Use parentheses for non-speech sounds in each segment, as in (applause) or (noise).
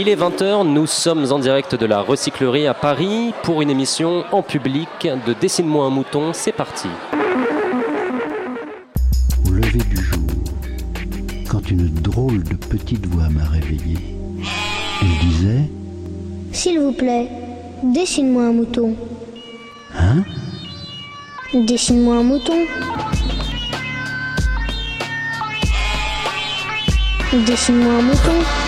Il est 20h, nous sommes en direct de la recyclerie à Paris pour une émission en public de Dessine-moi un mouton, c'est parti. Au lever du jour, quand une drôle de petite voix m'a réveillé, elle disait S'il vous plaît, dessine-moi un mouton. Hein? Dessine-moi un mouton. Dessine-moi un mouton.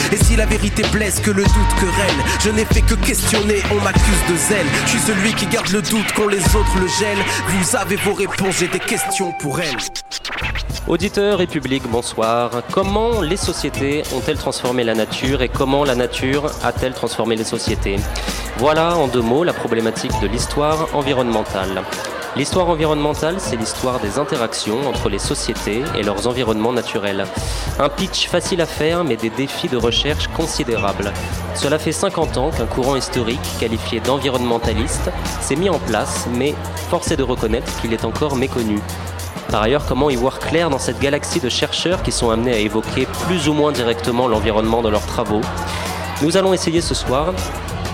Et si la vérité blesse, que le doute querelle, je n'ai fait que questionner, on m'accuse de zèle. Je suis celui qui garde le doute quand les autres le gèlent. Vous avez vos réponses, j'ai des questions pour elles. Auditeurs et public, bonsoir. Comment les sociétés ont-elles transformé la nature et comment la nature a-t-elle transformé les sociétés? Voilà en deux mots la problématique de l'histoire environnementale. L'histoire environnementale, c'est l'histoire des interactions entre les sociétés et leurs environnements naturels. Un pitch facile à faire, mais des défis de recherche considérables. Cela fait 50 ans qu'un courant historique, qualifié d'environnementaliste, s'est mis en place, mais force est de reconnaître qu'il est encore méconnu. Par ailleurs, comment y voir clair dans cette galaxie de chercheurs qui sont amenés à évoquer plus ou moins directement l'environnement de leurs travaux? Nous allons essayer ce soir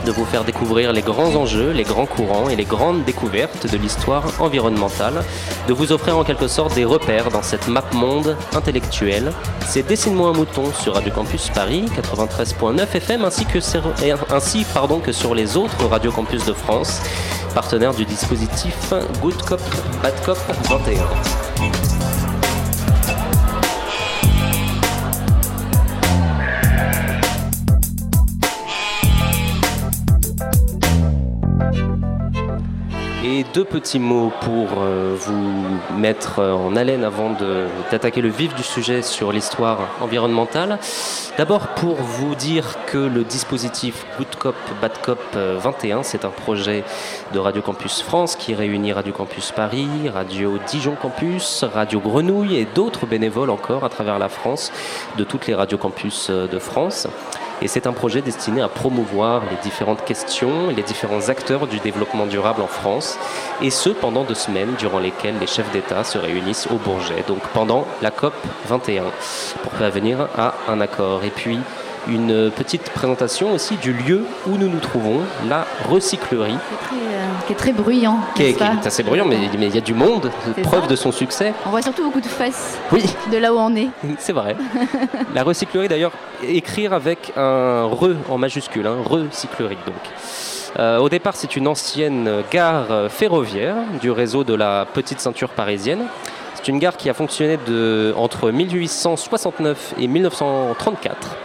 de vous faire découvrir les grands enjeux, les grands courants et les grandes découvertes de l'histoire environnementale, de vous offrir en quelque sorte des repères dans cette map monde intellectuelle. C'est Dessine-moi un mouton sur Radio Campus Paris 93.9 FM ainsi que, sur, ainsi, pardon, que sur les autres Radio Campus de France, partenaires du dispositif Good Cop Bad Cop 21. Et deux petits mots pour euh, vous mettre en haleine avant d'attaquer le vif du sujet sur l'histoire environnementale. D'abord pour vous dire que le dispositif Good Cop Bad Cop 21, c'est un projet de Radio Campus France qui réunit Radio Campus Paris, Radio Dijon Campus, Radio Grenouille et d'autres bénévoles encore à travers la France de toutes les Radio Campus de France. Et c'est un projet destiné à promouvoir les différentes questions les différents acteurs du développement durable en France. Et ce, pendant deux semaines durant lesquelles les chefs d'État se réunissent au Bourget. Donc pendant la COP 21, pour parvenir à un accord. Et puis, une petite présentation aussi du lieu où nous nous trouvons, la recyclerie. Qui est très, bruyant. Qui est, qui assez bruyant, mais il y a du monde, preuve ça. de son succès. On voit surtout beaucoup de fesses Oui, de là où on est. (laughs) c'est vrai. La recyclerie, d'ailleurs, écrire avec un re en majuscule, hein, recyclerie donc. Euh, au départ, c'est une ancienne gare ferroviaire du réseau de la petite ceinture parisienne. C'est une gare qui a fonctionné de, entre 1869 et 1934.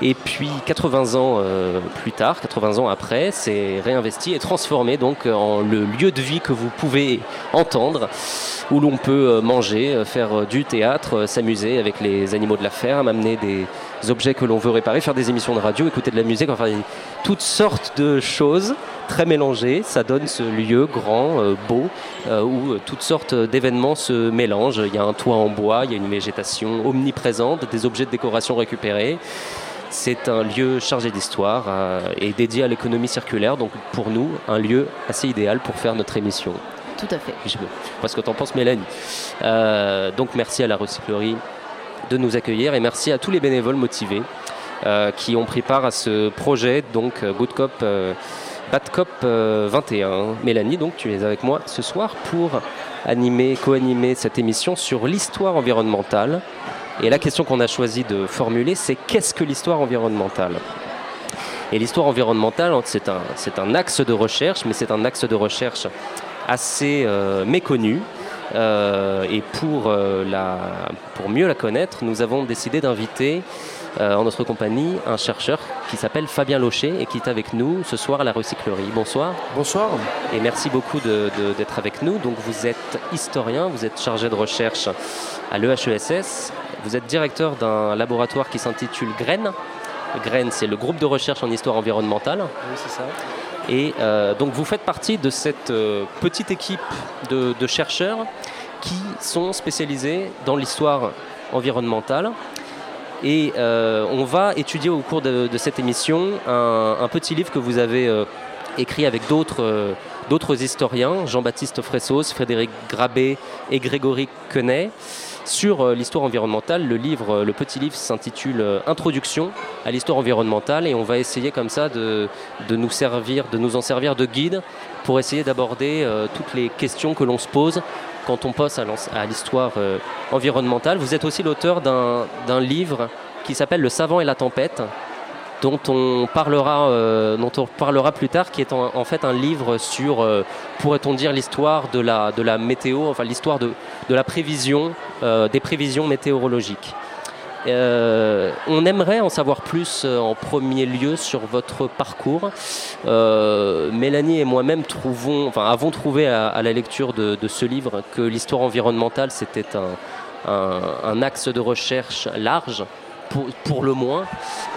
Et puis 80 ans euh, plus tard, 80 ans après, c'est réinvesti et transformé donc en le lieu de vie que vous pouvez entendre, où l'on peut euh, manger, euh, faire euh, du théâtre, euh, s'amuser avec les animaux de la ferme, amener des objets que l'on veut réparer, faire des émissions de radio, écouter de la musique, enfin toutes sortes de choses très mélangées. Ça donne ce lieu grand, euh, beau, euh, où euh, toutes sortes d'événements se mélangent. Il y a un toit en bois, il y a une végétation omniprésente, des objets de décoration récupérés. C'est un lieu chargé d'histoire euh, et dédié à l'économie circulaire, donc pour nous, un lieu assez idéal pour faire notre émission. Tout à fait. Je sais pas ce que t'en penses, Mélanie. Euh, donc merci à la recyclerie de nous accueillir et merci à tous les bénévoles motivés euh, qui ont pris part à ce projet, donc Good Cop, euh, Bad Cop euh, 21. Mélanie, donc tu es avec moi ce soir pour animer, co-animer cette émission sur l'histoire environnementale. Et la question qu'on a choisi de formuler, c'est qu'est-ce que l'histoire environnementale? Et l'histoire environnementale, c'est un, c'est un axe de recherche, mais c'est un axe de recherche assez euh, méconnu. Euh, et pour, euh, la, pour mieux la connaître, nous avons décidé d'inviter en notre compagnie un chercheur qui s'appelle Fabien Locher et qui est avec nous ce soir à la recyclerie. Bonsoir Bonsoir. et merci beaucoup d'être avec nous. Donc vous êtes historien, vous êtes chargé de recherche à l'EHESS, vous êtes directeur d'un laboratoire qui s'intitule Graines Graines, c'est le groupe de recherche en histoire environnementale. Oui, c'est ça. Et euh, donc vous faites partie de cette euh, petite équipe de, de chercheurs qui sont spécialisés dans l'histoire environnementale. Et euh, on va étudier au cours de, de cette émission un, un petit livre que vous avez écrit avec d'autres d'autres historiens, Jean-Baptiste Fressos, Frédéric Grabé et Grégory Quenet, sur euh, l'histoire environnementale. Euh, le petit livre s'intitule euh, Introduction à l'histoire environnementale et on va essayer comme ça de, nous servir, de nous en servir de guide pour essayer d'aborder toutes les questions que l'on se pose quand on passe à l'histoire environnementale. Vous êtes aussi l'auteur d'un livre qui s'appelle Le savant et la tempête, dont on parlera, euh, dont on parlera plus tard, qui est en, fait un livre sur, euh, pourrait-on dire, l'histoire de la, météo, enfin l'histoire de, la prévision, euh, des prévisions météorologiques. On aimerait en savoir plus en premier lieu sur votre parcours. Mélanie et moi-même trouvons, enfin, avons trouvé à, la lecture de, ce livre que l'histoire environnementale c'était un axe de recherche large, pour, le moins.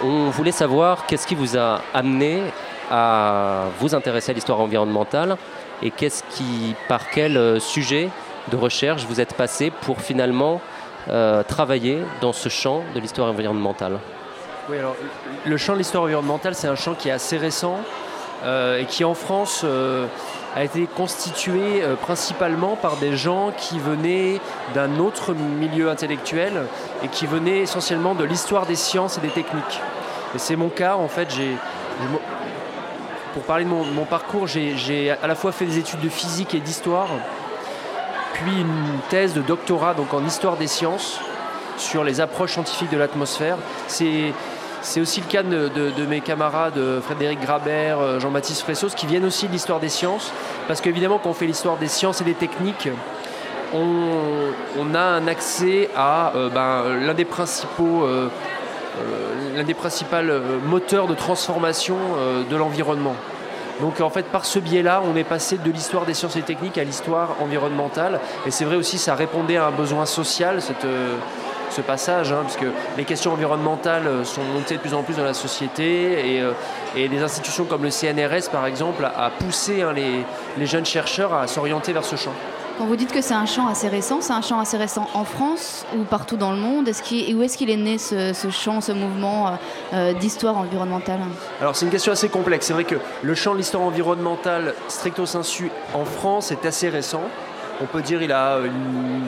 On voulait savoir qu'est-ce qui vous a amené à vous intéresser à l'histoire environnementale et qu'est-ce qui, par quel euh, sujet de recherche vous êtes passé pour finalement euh, travailler dans ce champ de l'histoire environnementale? Oui, alors le champ de l'histoire environnementale, c'est un champ qui est assez récent euh, et qui en France a été constitué euh, principalement par des gens qui venaient d'un autre milieu intellectuel et qui venaient essentiellement de l'histoire des sciences et des techniques. Et c'est mon cas, en fait, j'ai. Pour parler de mon, mon parcours, j'ai j'ai à la fois fait des études de physique et d'histoire, puis une thèse de doctorat donc en histoire des sciences sur les approches scientifiques de l'atmosphère. C'est c'est aussi le cas de, mes camarades euh, Frédéric Grabert, euh, Jean-Baptiste Fressos, qui viennent aussi de l'histoire des sciences. Parce qu'évidemment, quand on fait l'histoire des sciences et des techniques, on, a un accès à euh, ben, l'un des principaux, l'un des principaux moteurs de transformation de l'environnement. Donc en fait, par ce biais-là, on est passé de l'histoire des sciences et techniques à l'histoire environnementale. Et c'est vrai aussi, ça répondait à un besoin social, cette, ce passage, hein, parce que les questions environnementales euh, sont montées de plus en plus dans la société et, euh, et des institutions comme le CNRS, par exemple, a, a poussé hein, les, les jeunes chercheurs à s'orienter vers ce champ. Quand vous dites que c'est un champ assez récent, c'est un champ assez récent en France ou partout dans le monde? Est-ce qu'il- Où est-ce qu'il est né ce, ce champ, ce mouvement euh, euh, d'histoire environnementale? Alors c'est une question assez complexe. C'est vrai que le champ de l'histoire environnementale stricto sensu en France est assez récent. On peut dire il a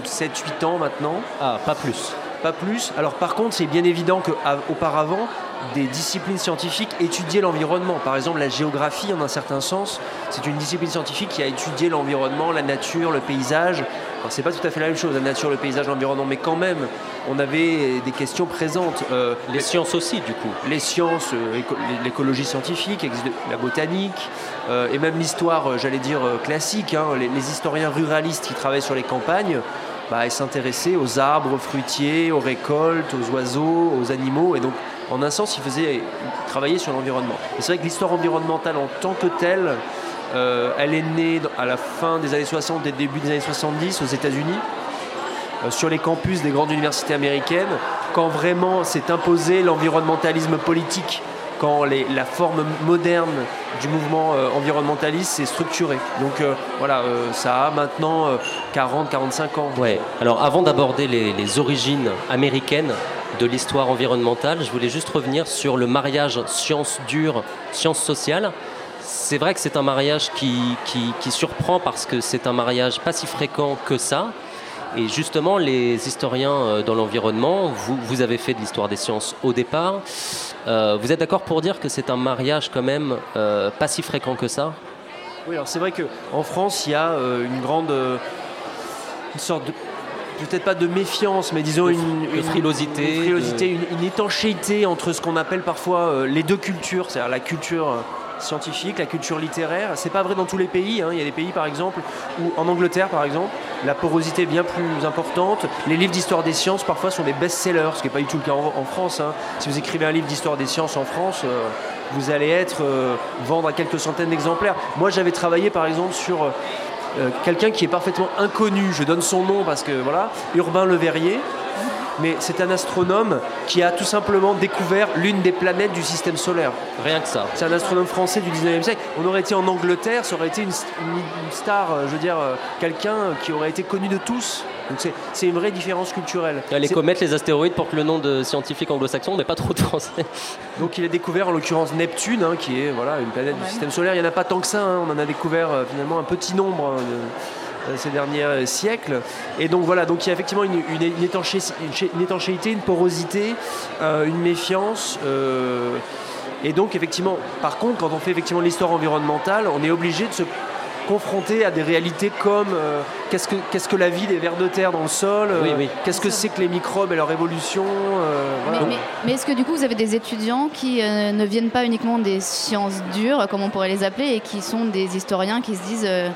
7-8 ans maintenant. Ah, pas plus. Pas plus. Alors par contre, c'est bien évident qu'auparavant, des disciplines scientifiques étudiaient l'environnement. Par exemple, la géographie, en un certain sens, c'est une discipline scientifique qui a étudié l'environnement, la nature, le paysage. Alors c'est pas tout à fait la même chose, la nature, le paysage, l'environnement, mais quand même, on avait des questions présentes. Euh, Les sciences aussi, du coup. les sciences, euh, éco- l'écologie scientifique, la botanique, euh, et même l'histoire, j'allais dire, classique. hein. les, les historiens ruralistes qui travaillent sur les campagnes, bah, ils s'intéressaient aux arbres fruitiers, aux récoltes, aux oiseaux, aux animaux, et donc en un sens, ils faisaient ils travailler sur l'environnement. C'est vrai que l'histoire environnementale en tant que telle, euh, elle est née à la fin des années 60 et début des années 70 aux États-Unis euh, sur les campus des grandes universités américaines, quand vraiment s'est imposé l'environnementalisme politique, la forme moderne du mouvement euh, environnementaliste s'est structurée. Donc euh, voilà, euh, ça a maintenant 40-45 ans. Ouais. Alors avant d'aborder les, origines américaines de l'histoire environnementale, je voulais juste revenir sur le mariage sciences dures, sciences sociales. C'est vrai que c'est un mariage qui surprend parce que c'est un mariage pas si fréquent que ça. Et justement, les historiens euh, dans l'environnement, vous, vous avez fait de l'histoire des sciences au départ. Euh, vous êtes d'accord pour dire que c'est un mariage quand même euh, pas si fréquent que ça? Oui, alors c'est vrai qu'en France, il y a euh, une grande. une sorte de. Peut-être pas de méfiance, mais disons De une, de une- frilosité, une, frilosité, de- une- une étanchéité entre ce qu'on appelle parfois les deux cultures, c'est-à-dire la culture scientifique, la culture littéraire. C'est pas vrai dans tous les pays. hein. Il y a des pays, par exemple, où en Angleterre, par exemple, la porosité est bien plus importante. Les livres d'histoire des sciences, parfois, sont des best-sellers, ce qui n'est pas du tout le cas en, France. hein. Si vous écrivez un livre d'histoire des sciences en France, euh, vous allez être euh, vendre à quelques centaines d'exemplaires. Moi, j'avais travaillé, par exemple, sur euh, quelqu'un qui est parfaitement inconnu. Je donne son nom parce que voilà, Urbain Le Verrier. Mais c'est un astronome qui a tout simplement découvert l'une des planètes du système solaire. Rien que ça. C'est un astronome français du 19e siècle. On aurait été en Angleterre, ça aurait été une, une- une star, euh, je veux dire, euh, quelqu'un qui aurait été connu de tous. Donc c'est- une vraie différence culturelle. Les comètes, les astéroïdes portent le nom de scientifiques anglo-saxons, mais pas trop de français. (laughs) Donc il a découvert en l'occurrence Neptune, hein, qui est voilà, une planète du système solaire. Il n'y en a pas tant que ça, hein. on en a découvert euh, finalement un petit nombre hein, de- ces derniers euh, siècles. Et donc voilà, donc il y a effectivement une, une- une étanchéité, une étanchéité, une porosité, euh, une méfiance. euh, et donc effectivement, par contre, quand on fait effectivement l'histoire environnementale, on est obligé de se confronter à des réalités comme euh, qu'est-ce que qu'est-ce que la vie des vers de terre dans le sol, euh, Oui, oui. qu'est-ce que c'est que les microbes et leur évolution. euh, Mais, voilà. mais- mais est-ce que du coup vous avez des étudiants qui euh, ne viennent pas uniquement des sciences dures, comme on pourrait les appeler, et qui sont des historiens qui se disent euh,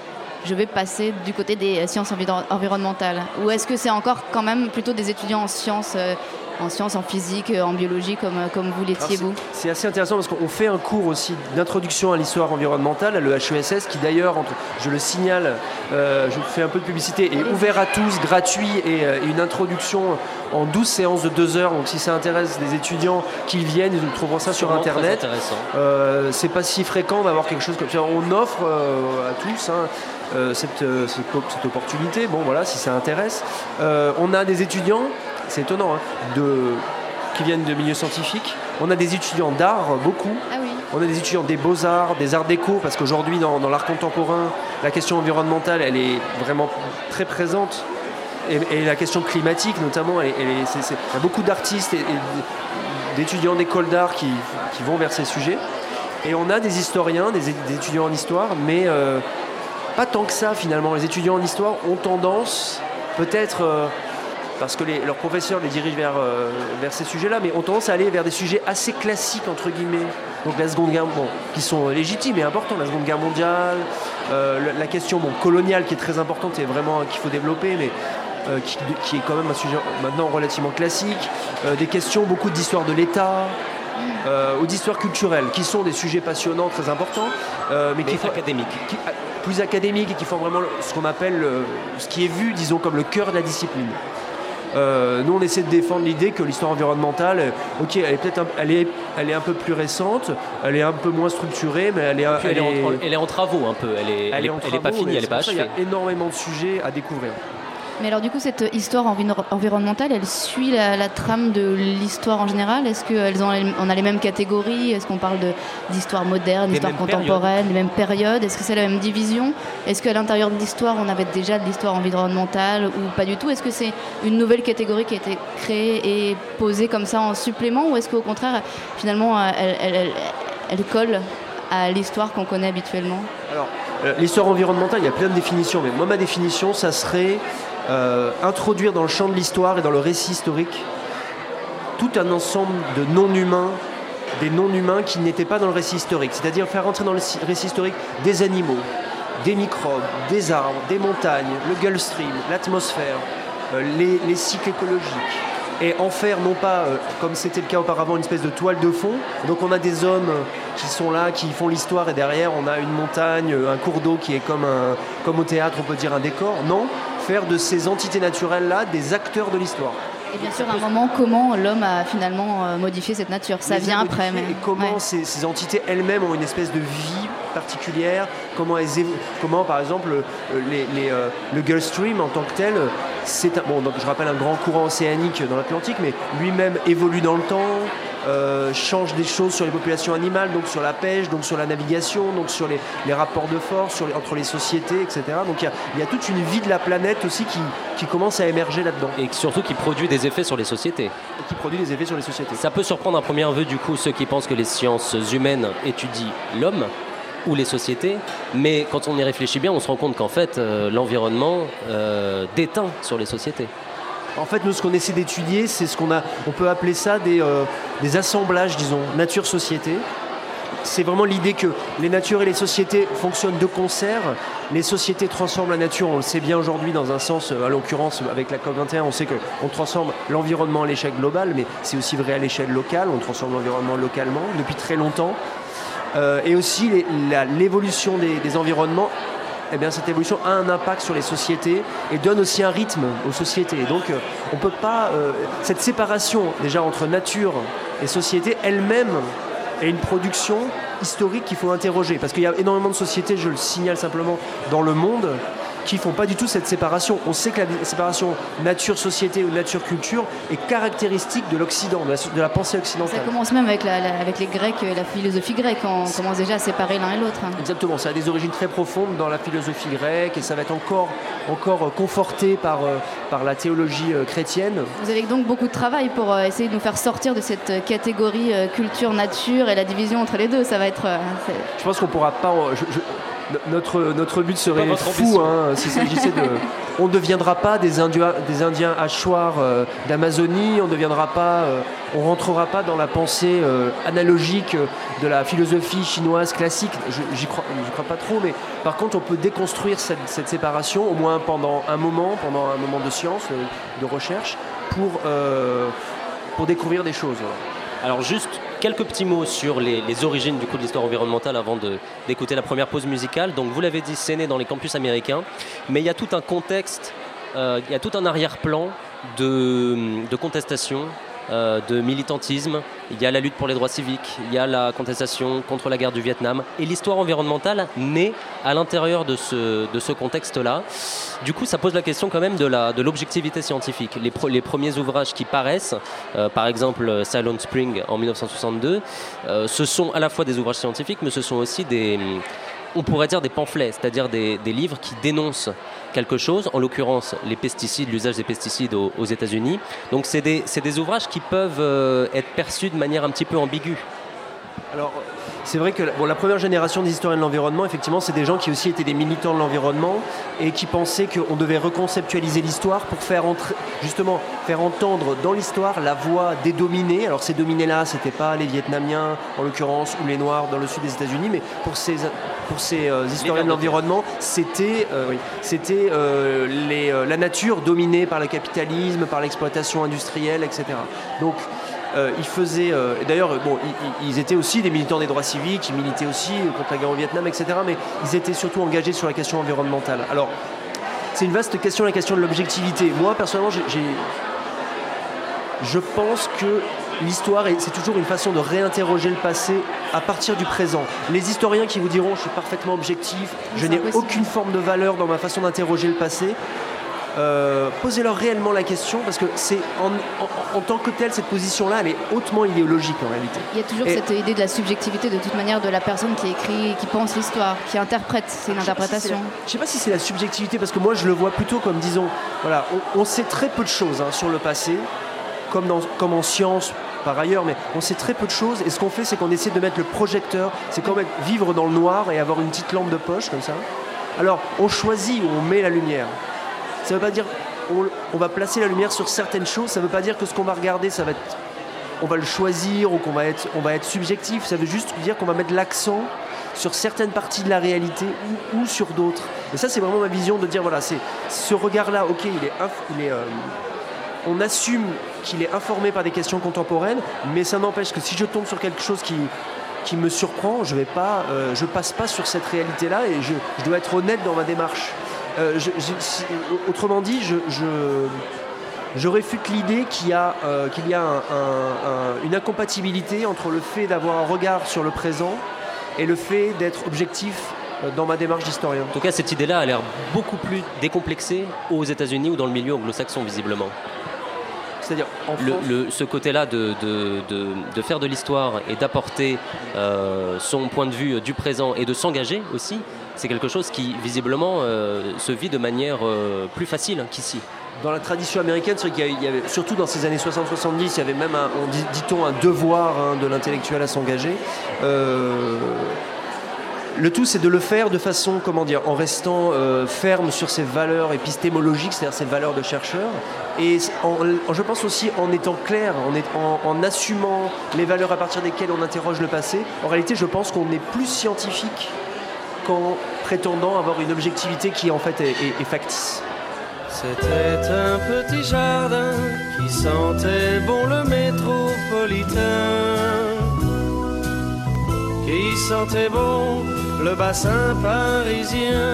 je vais passer du côté des sciences environ- environnementales. Ou est-ce que c'est encore quand même plutôt des étudiants en sciences, euh, en sciences, en physique, en biologie, comme, comme vous l'étiez vous c'est- assez intéressant parce qu'on fait un cours aussi d'introduction à l'histoire environnementale à l'EHESS qui d'ailleurs, je le signale, euh, je fais un peu de publicité, est ouvert à tous, gratuit et, euh, et une introduction en 12 séances de 2 heures. Donc si ça intéresse des étudiants qui viennent, ils trouveront ça sur Internet. intéressant. Euh, c'est pas si fréquent d'avoir quelque chose comme ça. On offre euh, à tous hein, cette, cette, cette opportunité. Bon, voilà, si ça intéresse. Euh, on a des étudiants, c'est étonnant, hein, de, qui viennent de milieux scientifiques. On a des étudiants d'art, beaucoup. Ah oui. On a des étudiants des beaux-arts, des arts déco, parce qu'aujourd'hui, dans, dans l'art contemporain, la question environnementale, elle est vraiment très présente. Et, et la question climatique, notamment, elle est- elle est- c'est- c'est- il y a beaucoup d'artistes et, et d'étudiants d'écoles d'art qui, qui vont vers ces sujets. Et on a des historiens, des étudiants en histoire, mais euh, pas tant que ça finalement. Les étudiants en histoire ont tendance, peut-être euh, parce que les- leurs professeurs les dirigent vers, euh, vers ces sujets-là, mais ont tendance à aller vers des sujets assez classiques, entre guillemets. Donc la Seconde Guerre, bon, qui sont légitimes et importants, la Seconde Guerre mondiale, euh, la, la question bon, coloniale qui est très importante et vraiment euh, qu'il faut développer, mais euh, qui, qui est quand même un sujet maintenant relativement classique, Euh, des questions beaucoup d'histoire de l'État, euh, ou d'histoire culturelle, qui sont des sujets passionnants, très importants, euh, mais, Mais qui font- académique. qui- euh, plus académiques et qui font vraiment ce qu'on appelle le- ce qui est vu, disons, comme le cœur de la discipline. Euh, nous, on essaie de défendre l'idée que l'histoire environnementale, euh, ok, elle est peut-être, un, elle est, elle est un peu plus récente, elle est un peu moins structurée, mais elle est, elle, est en, elle est en travaux un peu. Elle est, elle est, pas finie, elle est pas achevée. Il y a énormément de sujets à découvrir. Mais alors du coup, cette histoire enviro- environnementale, elle suit la, la trame de l'histoire en général? Est-ce qu'on a les mêmes catégories? Est-ce qu'on parle d'histoire moderne, d'histoire contemporaine, les mêmes périodes? Est-ce que c'est la même division? Est-ce qu'à l'intérieur de l'histoire, on avait déjà de l'histoire environnementale ou pas du tout? Est-ce que c'est une nouvelle catégorie qui a été créée et posée comme ça en supplément? Ou est-ce qu'au contraire, finalement, euh, elle, elle- elle- elle colle à l'histoire qu'on connaît habituellement? Alors, euh, l'histoire environnementale, il y a plein de définitions, mais moi, ma définition, ça serait euh, introduire dans le champ de l'histoire et dans le récit historique tout un ensemble de non-humains, des non-humains qui n'étaient pas dans le récit historique. C'est-à-dire faire entrer dans le récit historique des animaux, des microbes, des arbres, des montagnes, le Gulf Stream, l'atmosphère, euh, les, les cycles écologiques. Et en faire, non pas, euh, comme c'était le cas auparavant, une espèce de toile de fond. Donc on a des hommes qui sont là, qui font l'histoire, et derrière on a une montagne, un cours d'eau qui est comme, comme au théâtre, on peut dire un décor. Non, faire de ces entités naturelles-là des acteurs de l'histoire. Et bien sûr, à un moment, comment l'homme a finalement euh, modifié cette nature Ça les vient après. Mais... Et comment ouais. ces, ces entités elles-mêmes ont une espèce de vie particulière, comment, elles comment par exemple euh, les- les, euh, le Gulf Stream en tant que tel, c'est un, bon, donc, je rappelle un grand courant océanique dans l'Atlantique, mais lui-même évolue dans le temps, euh, change des choses sur les populations animales, donc sur la pêche, donc sur la navigation, donc sur les, les rapports de force sur les- entre les sociétés, etc. Donc il y a, il y a toute une vie de la planète aussi qui, qui commence à émerger là-dedans Et surtout qui produit des effets sur les sociétés. et qui produit des effets sur les sociétés. Ça peut surprendre à première vue du coup ceux qui pensent que les sciences humaines étudient l'homme ou les sociétés, mais quand on y réfléchit bien, on se rend compte qu'en fait euh, l'environnement euh, déteint sur les sociétés. En fait, nous, ce qu'on essaie d'étudier, c'est ce qu'on a, on peut appeler ça des, euh, des assemblages, disons, nature-société. C'est vraiment l'idée que les natures et les sociétés fonctionnent de concert. Les sociétés transforment la nature, on le sait bien aujourd'hui dans un sens, euh, à l'occurrence avec la COP21, on sait qu'on transforme l'environnement à l'échelle globale, mais c'est aussi vrai à l'échelle locale, on transforme l'environnement localement depuis très longtemps. Euh, et aussi l'évolution des environnements eh cette évolution a un impact sur les sociétés et donne aussi un rythme aux sociétés. Donc, euh, on peut pas. euh, cette séparation déjà entre nature et société elle-même est une production historique qu'il faut interroger. Parce qu'il y a énormément de sociétés, je le signale simplement, dans le monde qui font pas du tout cette séparation. On sait que la séparation nature-société ou nature-culture est caractéristique de l'Occident, de la, de la pensée Ça occidentale. commence même avec, la- la- avec les Grecs et la philosophie grecque. On commence déjà à séparer l'un et l'autre. hein. Exactement, ça a des origines très profondes dans la philosophie grecque et ça va être encore, encore euh, conforté par, euh, par la théologie euh, chrétienne. Vous avez donc beaucoup de travail pour essayer de nous faire sortir de cette catégorie culture-nature et la division entre les deux. Ça va être. Je pense qu'on pourra pas. je- je- notre, notre but serait fou hein, s'il s'agissait de. (laughs) On ne deviendra pas des Indiens, des Indiens hachoirs euh, d'Amazonie, on ne deviendra pas. euh, on rentrera pas dans la pensée euh, analogique de la philosophie chinoise classique. Je- J'y crois, crois pas trop, mais par contre, on peut déconstruire cette, cette séparation, au moins pendant un moment, pendant un moment de science, de recherche, pour, pour découvrir des choses. Alors juste quelques petits mots sur les, origines du coup de l'histoire environnementale avant d'écouter la première pause musicale. Donc vous l'avez dit, c'est né dans les campus américains, mais il y a tout un contexte, euh, il y a tout un arrière-plan de contestation, euh, de militantisme. Il y a la lutte pour les droits civiques, il y a la contestation contre la guerre du Vietnam, et l'histoire environnementale naît à l'intérieur de ce, de ce contexte-là. Du coup, ça pose la question quand même de la de l'objectivité scientifique. Les, premiers ouvrages qui paraissent, euh, par exemple Silent Spring en 1962, euh, ce sont à la fois des ouvrages scientifiques, mais ce sont aussi des, on pourrait dire des pamphlets, c'est-à-dire des, des livres qui dénoncent quelque chose, en l'occurrence les pesticides, l'usage des pesticides aux, aux États-Unis. Donc c'est des, des ouvrages qui peuvent euh, être perçus de manière un petit peu ambiguë. Alors, c'est vrai que bon, la première génération des historiens de l'environnement, effectivement, c'est des gens qui aussi étaient des militants de l'environnement et qui pensaient qu'on devait reconceptualiser l'histoire pour faire entrer, justement faire entendre dans l'histoire la voix des dominés. Alors ces dominés-là, c'était pas les Vietnamiens en l'occurrence ou les Noirs dans le sud des États-Unis, mais pour ces pour ces euh, historiens de l'environnement, c'était euh, oui, c'était les, euh, la nature dominée par le capitalisme, par l'exploitation industrielle, etc. Donc euh, ils faisaient, euh, d'ailleurs, bon, ils, ils- étaient aussi des militants des droits civiques, ils militaient aussi contre la guerre au Vietnam, etc. Mais ils étaient surtout engagés sur la question environnementale. Alors, c'est une vaste question, la question de l'objectivité. Moi, personnellement, j'ai- je pense que l'histoire, est- c'est toujours une façon de réinterroger le passé à partir du présent. Les historiens qui vous diront, je suis parfaitement objectif, je n'ai aucune forme de valeur dans ma façon d'interroger le passé. Euh, posez-leur réellement la question parce que c'est en, en- en tant que telle cette position-là, elle est hautement idéologique en réalité. Il y a toujours Et- cette idée de la subjectivité de toute manière de la personne qui écrit, qui pense l'histoire, qui interprète. C'est une Je sais pas si c'est interprétation. la- Je sais pas si c'est la subjectivité parce que moi je le vois plutôt comme disons, voilà, on, on sait très peu de choses hein, sur le passé, comme, dans, comme en science par ailleurs, mais on sait très peu de choses et ce qu'on fait c'est qu'on essaie de mettre le projecteur, c'est comme vivre dans le noir et avoir une petite lampe de poche comme ça. Alors on choisit où on met la lumière. Ça veut pas dire on, va placer la lumière sur certaines choses, ça veut pas dire que ce qu'on va regarder on va le choisir ou qu'on va être, on va être subjectif. Ça veut juste dire qu'on va mettre l'accent sur certaines parties de la réalité ou, sur d'autres. Et ça, c'est vraiment ma vision de dire voilà, c'est ce regard-là. Ok, il est, euh, on assume qu'il est informé par des questions contemporaines, mais ça n'empêche que si je tombe sur quelque chose qui me surprend, je pas, euh, passe pas sur cette réalité-là et je dois être honnête dans ma démarche. Euh, je- je- si- autrement dit, je, réfute l'idée qu'il y a, euh, qu'il y a un- un- un- une incompatibilité entre le fait d'avoir un regard sur le présent et le fait d'être objectif euh, dans ma démarche d'historien. En tout cas, cette idée-là a l'air beaucoup plus décomplexée aux États-Unis ou dans le milieu anglo-saxon, visiblement. C'est-à-dire en Le- France, le- ce côté-là de, de- de- de faire de l'histoire et d'apporter euh, son point de vue du présent et de s'engager aussi, c'est quelque chose qui, visiblement, euh, se vit de manière euh, plus facile qu'ici. dans la tradition américaine, qu'il y avait, surtout dans ces années 60-70, il y avait même, un, on dit, dit-on, un devoir hein, de l'intellectuel à s'engager. Euh, le tout, c'est de le faire de façon, comment dire, en restant ferme sur ses valeurs épistémologiques, c'est-à-dire ses valeurs de chercheur, et je pense aussi en étant clair, en assumant les valeurs à partir desquelles on interroge le passé. En réalité, je pense qu'on est plus scientifique qu'en prétendant avoir une objectivité qui en fait est- factice. C'était un petit jardin qui sentait bon le métropolitain. Qui sentait bon le bassin parisien.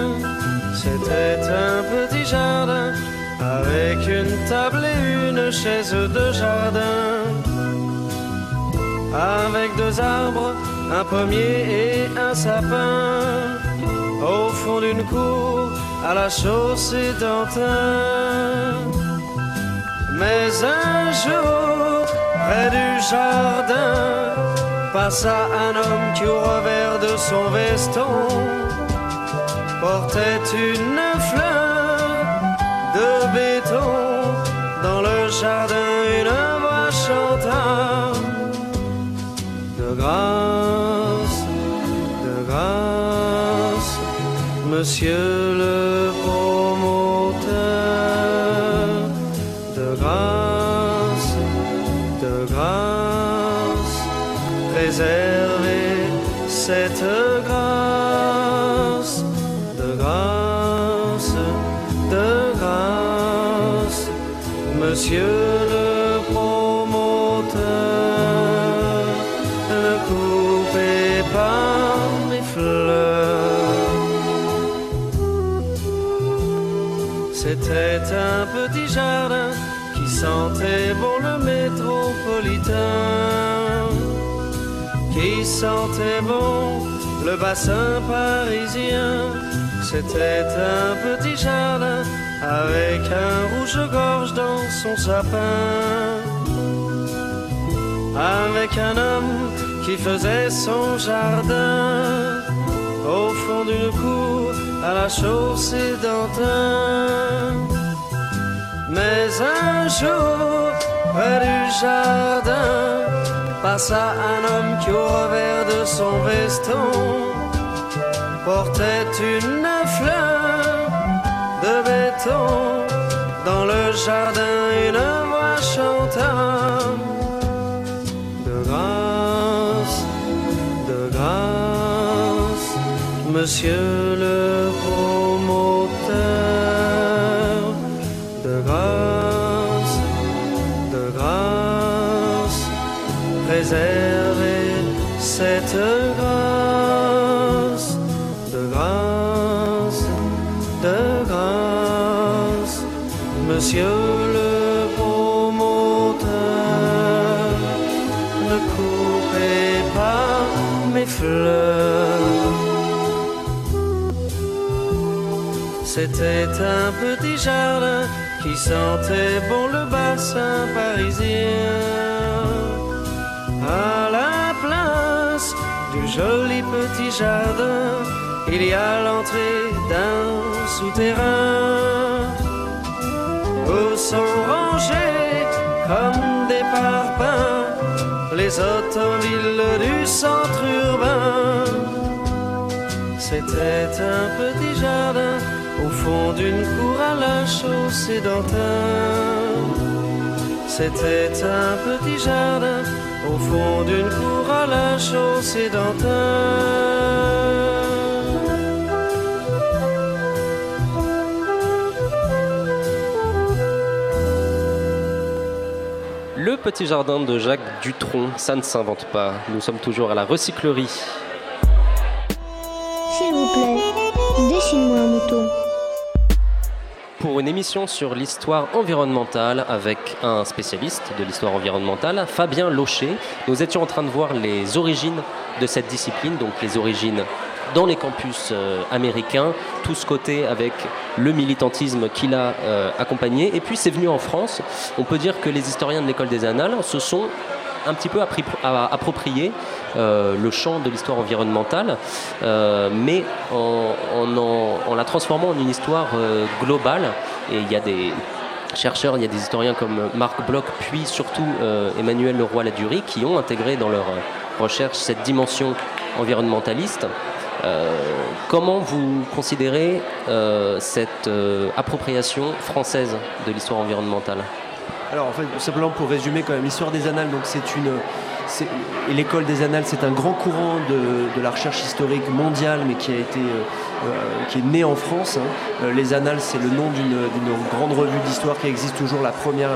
C'était un petit jardin avec une table et une chaise de jardin. Avec deux arbres, un pommier et un sapin. Au fond d'une cour, à la chaussée d'Antin. Mais un jour, près du jardin, passa un homme qui au revers de son veston portait une fleur de béton. Dans le jardin, monsieur le sentait bon le bassin parisien. C'était un petit jardin avec un rouge-gorge dans son sapin, avec un homme qui faisait son jardin au fond d'une cour à la chaussée d'Antin. Mais un jour, près du jardin, passa un homme qui au revers de son veston portait une fleur de béton. Dans le jardin, une voix chanta de grâce, de grâce, monsieur le promoteur, C'était un petit jardin qui sentait bon le bassin parisien. À la place du joli petit jardin, il y a l'entrée d'un souterrain où sont rangés comme des parpaings les automobiles du centre urbain. C'était un petit jardin au fond d'une cour à la chaussée d'Antin. C'était un petit jardin au fond d'une cour à la chaussée d'Antin. Le petit jardin de Jacques Dutronc, ça ne s'invente pas. Nous sommes toujours à la recyclerie. Une émission sur l'histoire environnementale avec un spécialiste de l'histoire environnementale, Fabien Locher. Nous étions en train de voir les origines de cette discipline, donc les origines dans les campus euh, américains, tout ce côté avec le militantisme qui l'a euh, accompagné. Et puis c'est venu en France. On peut dire que les historiens de l'école des annales se sont un petit peu approprié euh, le champ de l'histoire environnementale, euh, mais en, en, en- la transformant en une histoire euh, globale. Et il y a des chercheurs, il y a des historiens comme Marc Bloch, puis surtout euh, Emmanuel Leroy-Ladurie, qui ont intégré dans leur recherche cette dimension environnementaliste. Comment vous considérez cette appropriation française de l'histoire environnementale? Alors en fait, simplement pour résumer quand même, l'histoire des annales, donc c'est une, l'école des annales, c'est un grand courant de, la recherche historique mondiale, mais qui a été, euh, euh, qui est né en France. hein. Euh, les annales, c'est le nom d'une grande revue d'histoire qui existe toujours, la première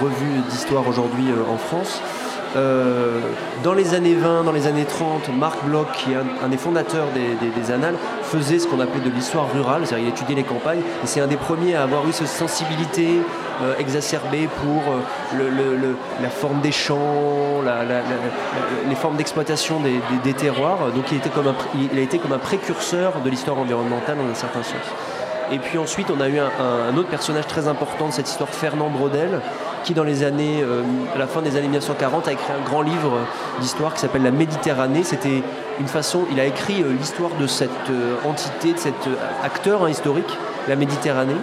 revue d'histoire aujourd'hui en France. Euh, dans les années 20, dans les années 30, Marc Bloch, qui est un, des fondateurs des, Annales, faisait ce qu'on appelait de l'histoire rurale, c'est-à-dire il étudiait les campagnes, et c'est un des premiers à avoir eu cette sensibilité euh, exacerbée pour euh, la forme des champs, les formes d'exploitation des, terroirs. Donc il, a été comme un précurseur de l'histoire environnementale dans un certain sens. Et puis ensuite, on a eu un, autre personnage très important de cette histoire, Fernand Brodel, qui dans les années, euh, à la fin des années 1940, a écrit un grand livre d'histoire qui s'appelle La Méditerranée. C'était une façon, il a écrit euh, l'histoire de cette euh, entité, de cet acteur hein, historique, la Méditerranée.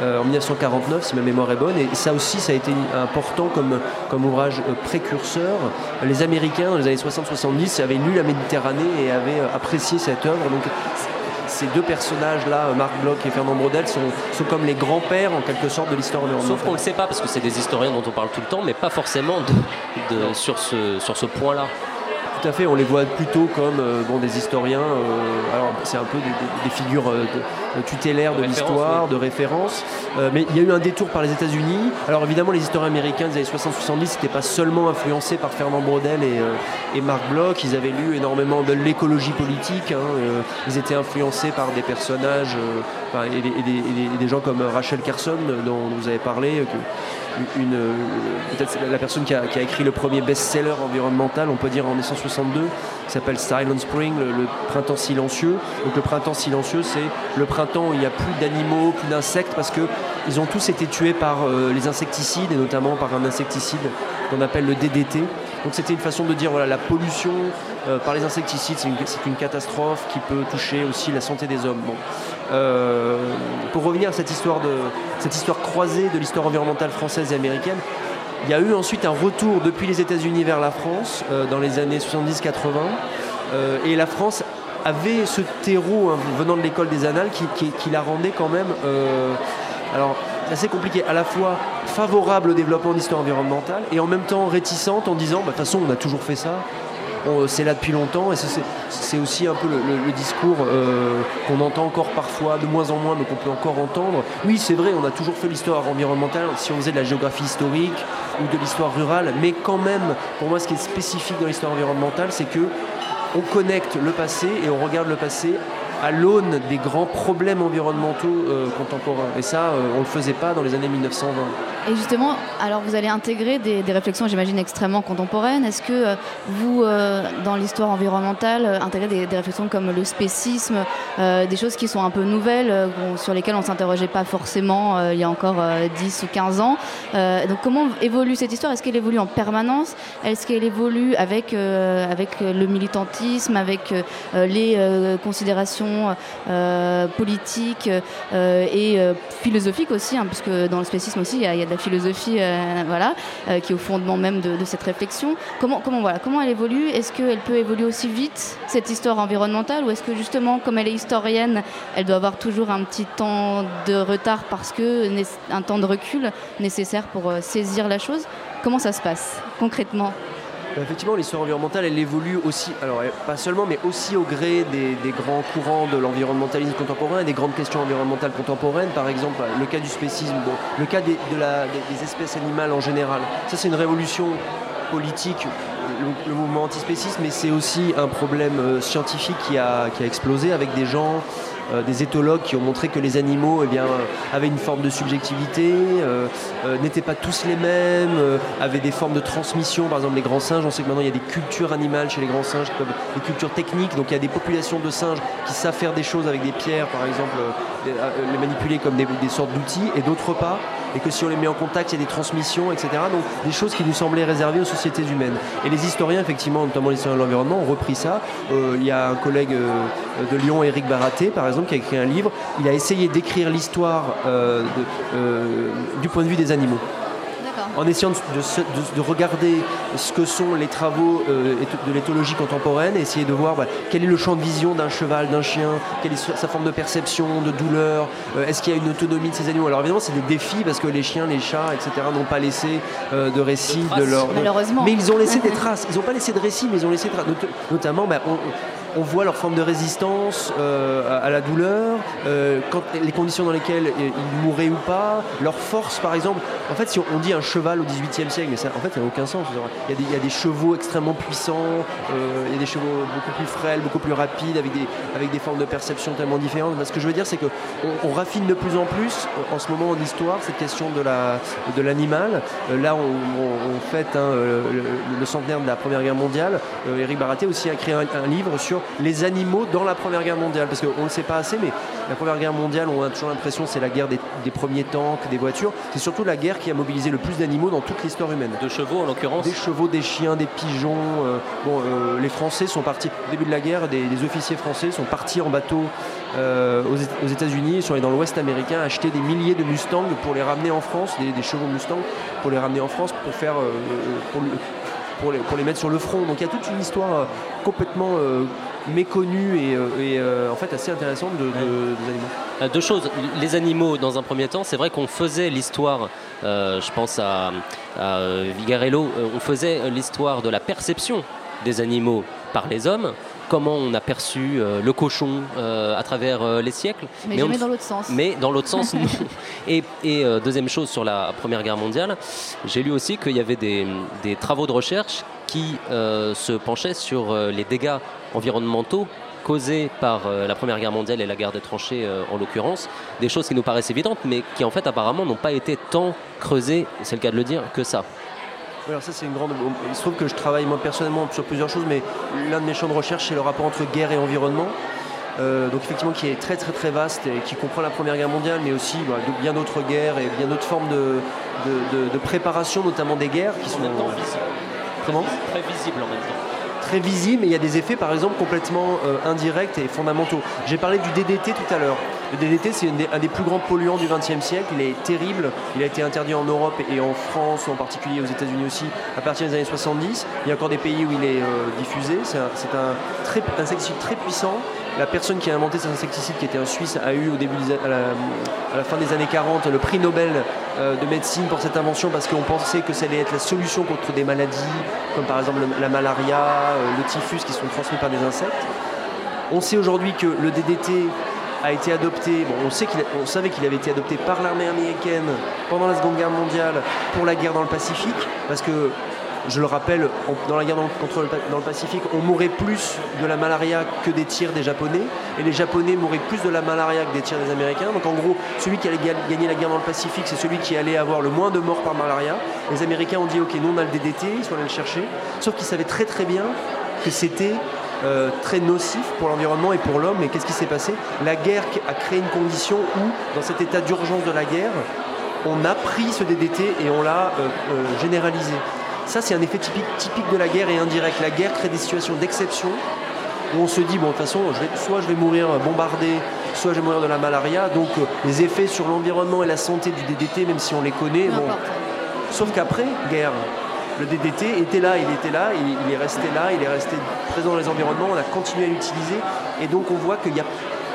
en 1949, si ma mémoire est bonne. Et ça aussi, ça a été important comme, comme ouvrage précurseur. Les Américains, dans les années 60-70, avaient lu La Méditerranée et avaient apprécié cette œuvre. Ces deux personnages-là, Marc Bloch et Fernand Brodel, sont, comme les grands-pères en quelque sorte de l'histoire environnementale. Sauf qu'on ne le sait pas parce que c'est des historiens dont on parle tout le temps, mais pas forcément sur ce, sur ce point-là. Tout à fait, on les voit plutôt comme euh, bon, des historiens. Euh, alors, c'est un peu des, figures euh, tutélaires de l'histoire, de référence. mais il y a eu un détour par les États-Unis. Alors, évidemment, les historiens américains des années 60-70 n'étaient pas seulement influencés par Fernand Brodel et, Marc Bloch. Ils avaient lu énormément de l'écologie politique. Hein, ils étaient influencés par des personnages et, des, gens comme Rachel Carson, dont vous avez parlé peut-être la personne qui a, écrit le premier best-seller environnemental, on peut dire en 1962, qui s'appelle Silent Spring, le, printemps silencieux. Donc le printemps silencieux, c'est le printemps où il n'y a plus d'animaux, plus d'insectes, parce qu'ils ont tous été tués par euh, les insecticides, et notamment par un insecticide qu'on appelle le DDT. Donc c'était une façon de dire voilà la pollution euh, par les insecticides, c'est une, catastrophe qui peut toucher aussi la santé des hommes. Euh, pour revenir à cette histoire, croisée de l'histoire environnementale française et américaine, il y a eu ensuite un retour depuis les États-Unis vers la France euh, dans les années 70-80. et la France avait ce terreau hein, venant de l'école des annales qui, la rendait quand même. Assez compliqué, à la fois favorable au développement d'histoire environnementale et en même temps réticente en disant, bah, de toute façon, on a toujours fait ça, c'est là depuis longtemps et c'est aussi un peu le, discours euh, qu'on entend encore parfois, de moins en moins, mais qu'on peut encore entendre. Oui, c'est vrai, on a toujours fait l'histoire environnementale si on faisait de la géographie historique ou de l'histoire rurale, mais quand même, pour moi, ce qui est spécifique dans l'histoire environnementale, c'est que on connecte le passé et on regarde le passé à l'aune des grands problèmes environnementaux euh, contemporains. Et ça, euh, on ne le faisait pas dans les années 1920. Et justement, alors vous allez intégrer des, réflexions, j'imagine, extrêmement contemporaines. Est-ce que euh, vous, dans l'histoire environnementale, intégrez des, réflexions comme le spécisme, des choses qui sont un peu nouvelles, sur lesquelles on ne s'interrogeait pas forcément il y a encore 10 ou 15 ans? Donc comment évolue cette histoire? Est-ce qu'elle évolue en permanence? Est-ce qu'elle évolue avec, avec le militantisme, avec les considérations euh, politique euh, et euh, philosophique aussi, hein, puisque dans le spécisme aussi, il y, a, de la philosophie voilà, qui est au fondement même de, cette réflexion. Comment, comment, voilà, comment elle évolue? Est-ce qu'elle peut évoluer aussi vite, cette histoire environnementale, ou est-ce que justement, comme elle est historienne, elle doit avoir toujours un petit temps de retard parce que un temps de recul nécessaire pour saisir la chose? Comment ça se passe concrètement? Bah, effectivement, l'histoire environnementale, elle évolue aussi, alors pas seulement, mais aussi au gré des, grands courants de l'environnementalisme contemporain et des grandes questions environnementales contemporaines. Par exemple, le cas du spécisme, le cas des, espèces animales en général. Ça, c'est une révolution politique, le, mouvement antispécisme, mais c'est aussi un problème euh, scientifique qui a, explosé avec des gens des éthologues qui ont montré que les animaux eh bien, avaient une forme de subjectivité, euh, euh, n'étaient pas tous les mêmes, avaient des formes de transmission. Par exemple, les grands singes, on sait que maintenant il y a des cultures animales chez les grands singes, des cultures techniques. Donc il y a des populations de singes qui savent faire des choses avec des pierres, par exemple, les manipuler comme des, sortes d'outils, et d'autres pas et que si on les met en contact, il y a des transmissions, etc. Donc des choses qui nous semblaient réservées aux sociétés humaines. Et les historiens, effectivement, notamment les historiens de l'environnement, ont repris ça. Euh, il y a un collègue euh, de Lyon, Éric Baraté, par exemple, qui a écrit un livre. Il a essayé d'écrire l'histoire euh, du point de vue des animaux en essayant de, regarder ce que sont les travaux euh, de l'éthologie contemporaine et essayer de voir bah, quel est le champ de vision d'un cheval, d'un chien, quelle est sa forme de perception, de douleur, euh, est-ce qu'il y a une autonomie de ces animaux? Alors évidemment, c'est des défis parce que les chiens, les chats, etc., n'ont pas laissé euh, de récits de, leur. Malheureusement. Mais ils ont laissé des (laughs) traces. Ils n'ont pas laissé de récits, mais ils ont laissé des traces. notamment, bah, on voit leur forme de résistance euh, à, la douleur, euh, les conditions dans lesquelles ils mourraient ou pas, leur force par exemple. En fait, si on dit un cheval au XVIIIe siècle, mais ça, en fait, n'a aucun sens. Il y, a des, chevaux extrêmement puissants, euh, il y a des chevaux beaucoup plus frêles, beaucoup plus rapides, avec des, formes de perception tellement différentes. ce que je veux dire, c'est qu'on on raffine de plus en plus en ce moment en histoire cette question de l'animal. Là, on, on, fête hein, le, centenaire de la Première Guerre mondiale. Eric Baraté aussi a créé un livre sur les animaux dans la Première Guerre mondiale. Parce qu'on ne le sait pas assez, mais la Première Guerre mondiale, on a toujours l'impression que c'est la guerre des, premiers tanks, des voitures. C'est surtout la guerre qui a mobilisé le plus d'animaux dans toute l'histoire humaine. De chevaux en l'occurrence Des chevaux, des chiens, des pigeons. Euh, bon, euh, les Français sont partis, au début de la guerre, des, officiers français sont partis en bateau euh, aux, États-Unis, ils sont allés dans l'Ouest américain acheter des milliers de Mustangs pour les ramener en France, des, chevaux Mustang pour les ramener en France pour faire. pour, les, pour, les, mettre sur le front. Donc il y a toute une histoire complètement méconnue et, euh, euh, en fait assez intéressante de, des animaux. Euh, deux choses. Les animaux, dans un premier temps, c'est vrai qu'on faisait l'histoire, je pense à, Vigarello, on faisait l'histoire de la perception des animaux par les hommes comment on a perçu le cochon à travers les siècles. Mais, jamais dans l'autre sens. Mais dans l'autre sens, (laughs) non. Et, deuxième chose sur la Première Guerre mondiale, j'ai lu aussi qu'il y avait des, des, travaux de recherche qui se penchaient sur les dégâts environnementaux causés par euh, la Première Guerre mondiale et la guerre des tranchées euh, en l'occurrence, des choses qui nous paraissent évidentes mais qui en fait apparemment n'ont pas été tant creusées, c'est le cas de le dire, que ça. Alors ça c'est une grande. Il se trouve que je travaille moi personnellement sur plusieurs choses, mais l'un de mes champs de recherche c'est le rapport entre guerre et environnement. Euh, donc effectivement qui est très très très vaste et qui comprend la Première Guerre mondiale, mais aussi bah, bien d'autres guerres et bien d'autres formes de, de, préparation, notamment des guerres qui sont. Comment? Très visibles en même temps très visible, mais il y a des effets par exemple complètement euh, indirects et fondamentaux. J'ai parlé du DDT tout à l'heure. Le DDT, c'est un des plus grands polluants du XXe siècle. Il est terrible. Il a été interdit en Europe et en France, en particulier aux États-Unis aussi, à partir des années 70. Il y a encore des pays où il est euh, diffusé. C'est un, un, insecticide très puissant. La personne qui a inventé cet insecticide, qui était un Suisse, a eu à, la, fin des années 40 le prix Nobel euh, de médecine pour cette invention parce qu'on pensait que ça allait être la solution contre des maladies comme par exemple la malaria, euh, le typhus qui sont transmis par des insectes. On sait aujourd'hui que le DDT a été adopté, on savait qu'il avait été adopté par l'armée américaine pendant la Seconde Guerre mondiale pour la guerre dans le Pacifique, parce que, je le rappelle, dans la guerre contre le, dans le Pacifique, on mourait plus de la malaria que des tirs des Japonais, et les Japonais mouraient plus de la malaria que des tirs des Américains. Donc en gros, celui qui allait gagner la guerre dans le Pacifique, c'est celui qui allait avoir le moins de morts par malaria. Les Américains ont dit, ok, nous on a le DDT, ils sont allés le chercher, sauf qu'ils savaient très très bien que c'était euh, très nocif pour l'environnement et pour l'homme. Et qu'est-ce qui s'est passé? La guerre a créé une condition où, dans cet état d'urgence de la guerre, on a pris ce DDT et on l'a euh, euh, généralisé. Ça, c'est un effet typique, typique de la guerre et indirect. La guerre crée des situations d'exception où on se dit, bon, de toute façon, soit je vais mourir bombardé, soit je vais mourir de la malaria. Donc, les effets sur l'environnement et la santé du DDT, même si on les connaît, bon. Sauf qu'après, guerre, le DDT était là, il était là, il, est resté là, il est resté présent dans les environnements, on a continué à l'utiliser. Et donc on voit qu'il y a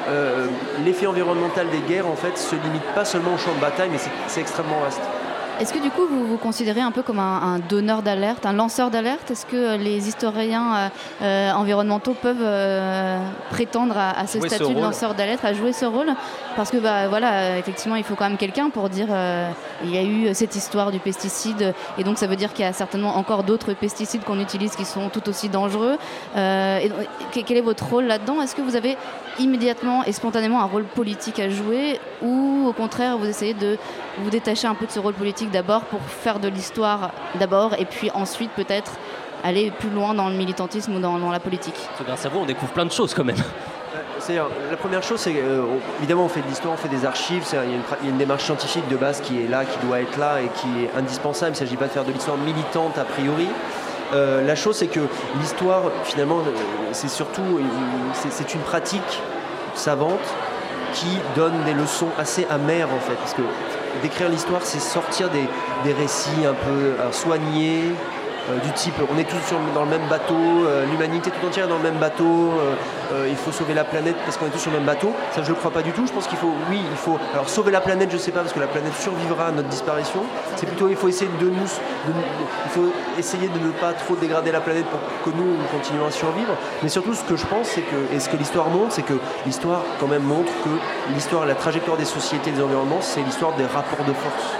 euh, l'effet environnemental des guerres en fait se limite pas seulement au champ de bataille, mais c'est extrêmement vaste. Est-ce que du coup vous vous considérez un peu comme un, donneur d'alerte, un lanceur d'alerte? Est-ce que les historiens euh, euh, environnementaux peuvent euh, prétendre à, ce statut de lanceur d'alerte, à jouer ce rôle? Parce que bah, voilà, effectivement, il faut quand même quelqu'un pour dire il y a eu cette histoire du pesticide et donc ça veut dire qu'il y a certainement encore d'autres pesticides qu'on utilise qui sont tout aussi dangereux. et, quel est votre rôle là-dedans? Est-ce que vous avez immédiatement et spontanément un rôle politique à jouer ou au contraire vous essayez de vous détacher un peu de ce rôle politique d'abord pour faire de l'histoire d'abord et puis ensuite peut-être aller plus loin dans le militantisme ou dans, la politique? Grâce à vous, on découvre plein de choses quand même. la première chose, c'est euh, évidemment on fait de l'histoire, on fait des archives, il y, a une, démarche scientifique de base qui est là, qui doit être là et qui est indispensable. Il ne s'agit pas de faire de l'histoire militante a priori. Euh, la chose, c'est que l'histoire, finalement, euh, c'est surtout c'est une pratique savante qui donne des leçons assez amères en fait. Parce que d'écrire l'histoire, c'est sortir des, récits un peu soignés, euh, du type on est tous dans le même bateau, euh, l'humanité tout entière est dans le même bateau, euh, il faut sauver la planète parce qu'on est tous sur le même bateau. Ça, je ne crois pas du tout. Je pense qu'il faut, oui, il faut. Alors, sauver la planète, je ne sais pas, parce que la planète survivra à notre disparition. C'est plutôt, il faut essayer de nous. il faut essayer de ne pas trop dégrader la planète pour que nous, nous continuions à survivre. Mais surtout, ce que je pense, c'est que, et ce que l'histoire montre, c'est que l'histoire, quand même, montre que l'histoire, la trajectoire des sociétés des environnements, c'est l'histoire des rapports de force.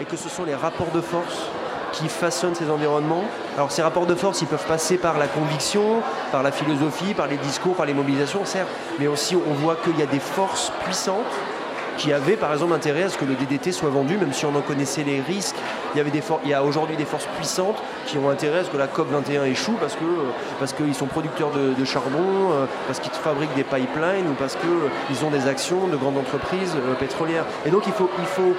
Et que ce sont les rapports de force qui façonnent ces environnements. Alors ces rapports de force, ils peuvent passer par la conviction, par la philosophie, par les discours, par les mobilisations, certes, mais aussi on voit qu'il y a des forces puissantes qui avaient par exemple intérêt à ce que le DDT soit vendu, même si on en connaissait les risques. Il y, avait des il y a aujourd'hui des forces puissantes qui ont intérêt à ce que la COP 21 échoue parce que euh, parce qu'ils sont producteurs de, charbon, euh, parce qu'ils fabriquent des pipelines ou parce qu'ils ont des actions de grandes entreprises euh, pétrolières. Et donc il faut, il faut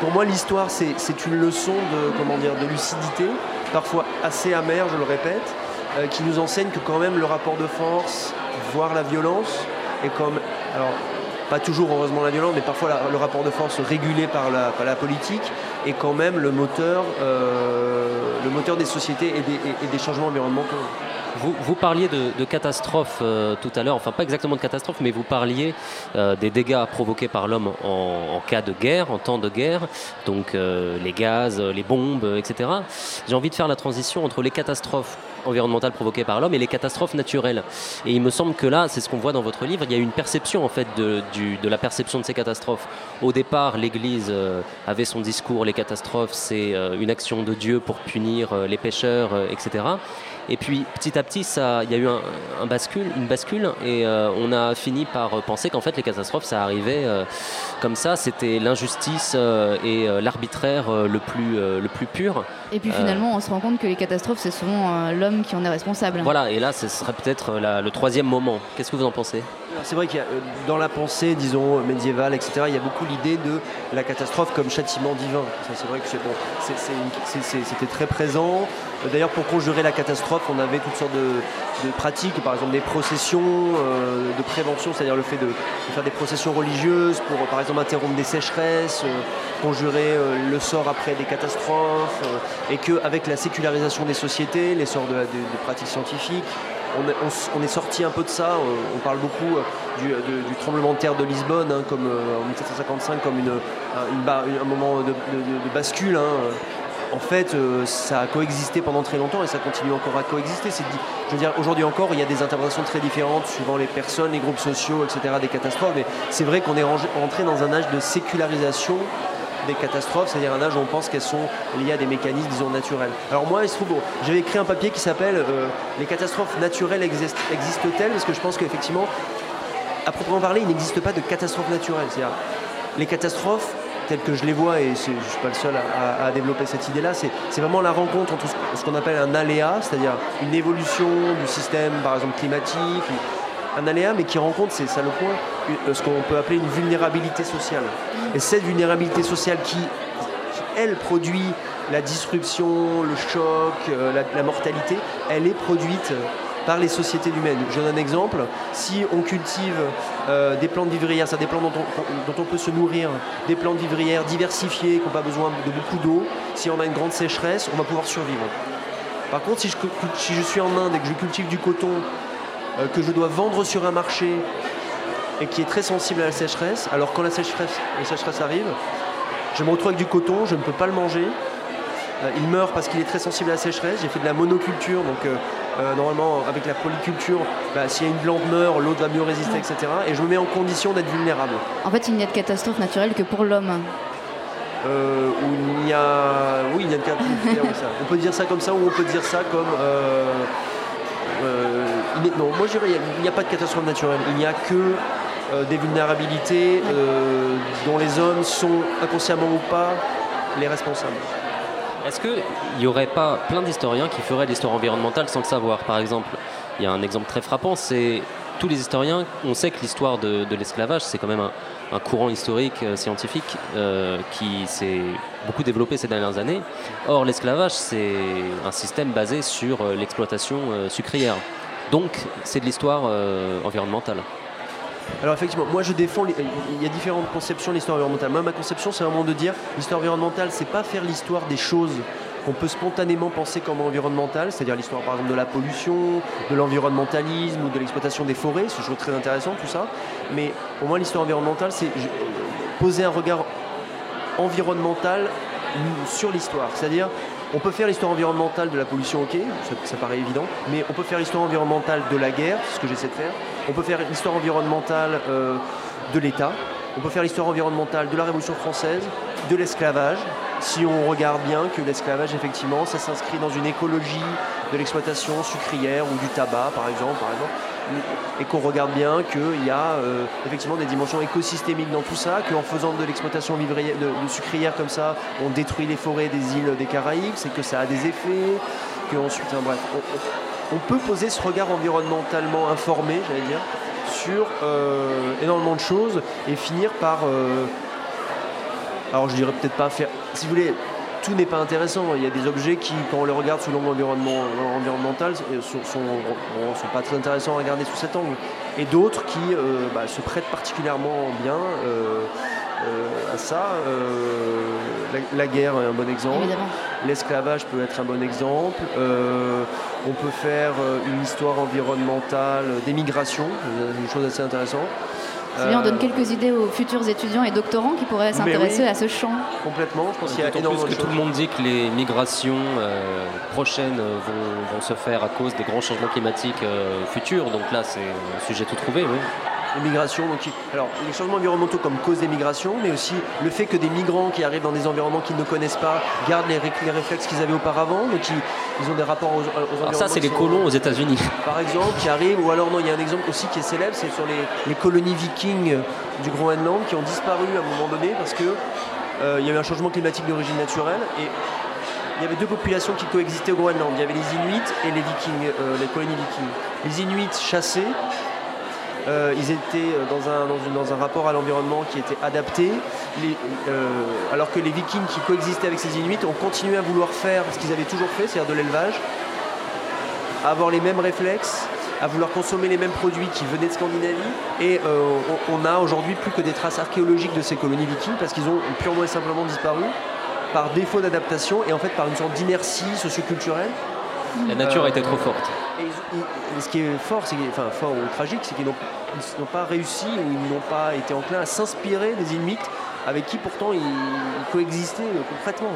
pour moi, l'histoire, c'est une leçon de, comment de lucidité, parfois assez amère, je le répète, euh, qui nous enseigne que quand même le rapport de force, voire la violence, est comme... Alors, pas toujours heureusement la violence, mais parfois le rapport de force régulé par la, politique est quand même le moteur, euh, des sociétés et des changements environnementaux. Vous, parliez de, de catastrophes euh, tout à l'heure, enfin pas exactement de catastrophes, mais vous parliez euh, des dégâts provoqués par l'homme en, cas de guerre, en temps de guerre, donc euh, les gaz, euh, les bombes, etc. J'ai envie de faire la transition entre les catastrophes environnementales provoquées par l'homme et les catastrophes naturelles. Et il me semble que là, c'est ce qu'on voit dans votre livre, il y a une perception en fait de, de la perception de ces catastrophes. Au départ, l'Église avait son discours, les catastrophes, c'est une action de Dieu pour punir les pécheurs, etc. Et puis petit à petit, ça, il y a eu un, un bascule, une bascule, et euh, on a fini par penser qu'en fait les catastrophes, ça arrivait euh, comme ça. C'était l'injustice euh, et euh, l'arbitraire euh, le plus euh, le plus pur. Et puis Euh. finalement, on se rend compte que les catastrophes, c'est souvent euh, l'homme qui en est responsable. Voilà. Et là, ce serait peut-être la- le troisième moment. Qu'est-ce que vous en pensez? C'est vrai qu'il y a, dans la pensée, disons, médiévale, etc., il y a beaucoup l'idée de la catastrophe comme châtiment divin. Ça, c'est vrai que c'est bon, c'est- c'est c'était très présent. D'ailleurs, pour conjurer la catastrophe, on avait toutes sortes de, pratiques, par exemple des processions euh, de prévention, c'est-à-dire le fait de, faire des processions religieuses pour, par exemple, interrompre des sécheresses, euh, conjurer euh, le sort après des catastrophes, et qu'avec la sécularisation des sociétés, l'essor de, la- de- de pratiques scientifiques, on est, sorti un peu de ça. On, parle beaucoup du, tremblement de terre de Lisbonne, hein, comme en 1755, comme un, moment de bascule. hein. En fait, euh, ça a coexisté pendant très longtemps et ça continue encore à coexister. Je veux dire, aujourd'hui encore, il y a des interprétations très différentes suivant les personnes, les groupes sociaux, etc., des catastrophes. Mais c'est vrai qu'on est entré dans un âge de sécularisation des catastrophes, c'est-à-dire un âge où on pense qu'elles sont liées à des mécanismes, disons, naturels. Alors moi, il se trouve, j'avais écrit un papier qui s'appelle euh, Les catastrophes naturelles exist- existent-elles Parce que je pense qu'effectivement, à proprement parler, il n'existe pas de catastrophe naturelle. Les catastrophes, telles que je les vois, et je ne suis pas le seul à, à- à développer cette idée-là, c'est vraiment la rencontre entre ce- qu'on appelle un aléa, c'est-à-dire une évolution du système, par exemple, climatique, un aléa, mais qui rencontre, c'est ça le point, une- ce qu'on peut appeler une vulnérabilité sociale. Et cette vulnérabilité sociale qui, qui, elle, produit la disruption, le choc, euh, la, la mortalité, elle est produite par les sociétés humaines. Je donne un exemple. Si on cultive euh, des plantes vivrières, c'est-à-dire des plantes dont on, peut se nourrir, des plantes vivrières diversifiées, qui n'ont pas besoin de beaucoup d'eau, si on a une grande sécheresse, on va pouvoir survivre. Par contre, si je, suis en Inde et que je cultive du coton euh, que je dois vendre sur un marché et qui est très sensible à la sécheresse, alors quand la sécheresse, arrive, je me retrouve avec du coton, je ne peux pas le manger. Euh, il meurt parce qu'il est très sensible à la sécheresse. J'ai fait de la monoculture, donc euh, normalement avec la polyculture, bah, s'il y a une plante meurt, l'autre va mieux résister, etc. Et je me mets en condition d'être vulnérable. En fait, il n'y a de catastrophe naturelle que pour l'homme. Euh, où il y a. Oui, il y a une oui, ça. On peut dire ça comme ça ou on peut dire ça comme. euh, non, moi je dirais il n'y a, pas de catastrophe naturelle. Il n'y a que des vulnérabilités dont les hommes sont inconsciemment ou pas les responsables. Est-ce qu'il n'y aurait pas plein d'historiens qui feraient l'histoire environnementale sans le savoir Par exemple, il y a un exemple très frappant, c'est tous les historiens, on sait que l'histoire de, l'esclavage, c'est quand même un, courant historique euh, scientifique euh, qui s'est beaucoup développé ces dernières années. Or, l'esclavage, c'est un système basé sur euh, l'exploitation sucrière. Donc, c'est de l'histoire environnementale. Alors effectivement, moi je défends, il y a différentes conceptions de l'histoire environnementale. Moi ma conception c'est vraiment de dire l'histoire environnementale c'est pas faire l'histoire des choses qu'on peut spontanément penser comme environnementales, c'est-à-dire l'histoire par exemple de la pollution, de l'environnementalisme ou de l'exploitation des forêts, c'est toujours très intéressant tout ça. Mais pour moi, l'histoire environnementale, c'est poser un regard environnemental sur l'histoire. C'est-à-dire, on peut faire l'histoire environnementale de la pollution, ok, ça, paraît évident, mais on peut faire l'histoire environnementale de la guerre, ce que j'essaie de faire. On peut faire l'histoire environnementale euh, de l'État. On peut faire l'histoire environnementale de la Révolution française, de l'esclavage, si on regarde bien que l'esclavage, effectivement, ça s'inscrit dans une écologie de l'exploitation sucrière ou du tabac, par exemple, par exemple et qu'on regarde bien qu'il y a euh, effectivement des dimensions écosystémiques dans tout ça, qu'en faisant de l'exploitation de, sucrière comme ça, on détruit les forêts des îles des Caraïbes, c'est que ça a des effets, qu'ensuite, hein, bref, on, peut poser ce regard environnementalement informé, j'allais dire, sur euh, énormément de choses et finir par euh, alors je dirais peut-être pas faire, si vous voulez, tout n'est pas intéressant. Il y a des objets qui, quand on les regarde sous l'angle environnemental, euh, sont, sont, sont, pas très intéressants à regarder sous cet angle. Et d'autres qui euh, bah, se prêtent particulièrement bien euh, à ça. La, guerre est un bon exemple. L'esclavage peut être un bon exemple. on peut faire une histoire environnementale des migrations, une chose assez intéressante. On donne quelques idées aux futurs étudiants et doctorants qui pourraient s'intéresser à ce champ. Complètement, je pense qu'il y a énormément plus que tout le monde dit que les migrations euh, prochaines vont, se faire à cause des grands changements climatiques euh, futurs. Donc là, c'est un sujet tout trouvé. Oui les migrations. Donc, alors, les changements environnementaux comme cause des migrations, mais aussi le fait que des migrants qui arrivent dans des environnements qu'ils ne connaissent pas gardent les, réflexes qu'ils avaient auparavant, donc ils, ont des rapports aux, environnements. Alors ça, c'est les colons aux États-Unis. Par exemple, qui arrivent, ou alors non, il y a un exemple aussi qui est célèbre, c'est sur les, colonies vikings du Groenland qui ont disparu à un moment donné parce que euh, il y a eu un changement climatique d'origine naturelle et il y avait deux populations qui coexistaient au Groenland. Il y avait les Inuits et les Vikings, euh, les colonies vikings. Les Inuits chassaient euh, ils étaient euh, dans un, dans, un rapport à l'environnement qui était adapté, euh, alors que les vikings qui coexistaient avec ces Inuits ont continué à vouloir faire ce qu'ils avaient toujours fait, c'est-à-dire de l'élevage, à avoir les mêmes réflexes, à vouloir consommer les mêmes produits qui venaient de Scandinavie. Et on, a aujourd'hui plus que des traces archéologiques de ces colonies vikings parce qu'ils ont purement et simplement disparu par défaut d'adaptation et en fait par une sorte d'inertie socioculturelle. La nature a été trop forte ce qui est fort, c'est, enfin fort ou tragique, c'est qu'ils n'ont, pas réussi ou ils n'ont pas été enclins à s'inspirer des Inuits avec qui pourtant ils, coexistaient concrètement.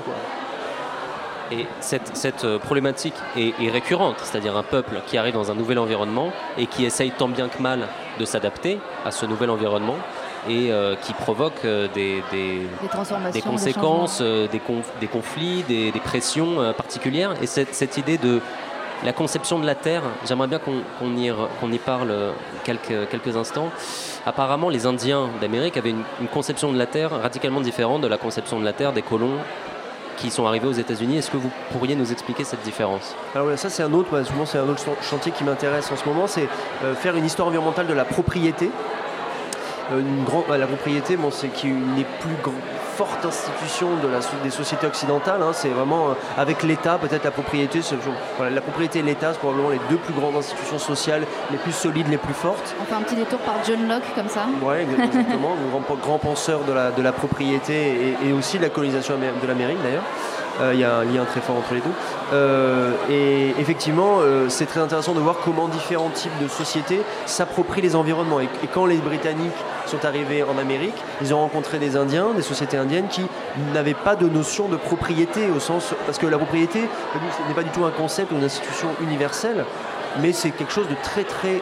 Et cette, euh, problématique est, récurrente, c'est-à-dire un peuple qui arrive dans un nouvel environnement et qui essaye tant bien que mal de s'adapter à ce nouvel environnement et euh, qui provoque euh, des, conséquences, des, conflits, des, pressions particulières. Et cette idée de la conception de la Terre, j'aimerais bien qu'on y, parle quelques, quelques instants. Apparemment, les Indiens d'Amérique avaient une, conception de la Terre radicalement différente de la conception de la Terre des colons qui sont arrivés aux États-Unis. Est-ce que vous pourriez nous expliquer cette différence? Alors ça c'est un autre, c'est un autre chantier qui m'intéresse en ce moment, c'est euh, faire une histoire environnementale de la propriété. Euh, bah, la propriété, bon, c'est qui n'est plus grand, forte institution de la, des sociétés occidentales. Hein. c'est vraiment euh, avec l'État, peut-être la propriété. la propriété et l'État, c'est probablement les deux plus grandes institutions sociales, les plus solides, les plus fortes. On fait un petit détour par John Locke comme ça. Oui, exactement, (laughs) grand, grand, penseur de la, de la propriété et, aussi de la colonisation de l'Amérique d'ailleurs. Euh, il y a un lien très fort entre les deux. Euh, et effectivement, c'est très intéressant de voir comment différents types de sociétés s'approprient les environnements. et, quand les Britanniques sont arrivés en Amérique, ils ont rencontré des Indiens, des sociétés indiennes qui n'avaient pas de notion de propriété au sens parce que la propriété n'est pas du tout un concept ou une institution universelle, mais c'est quelque chose de très très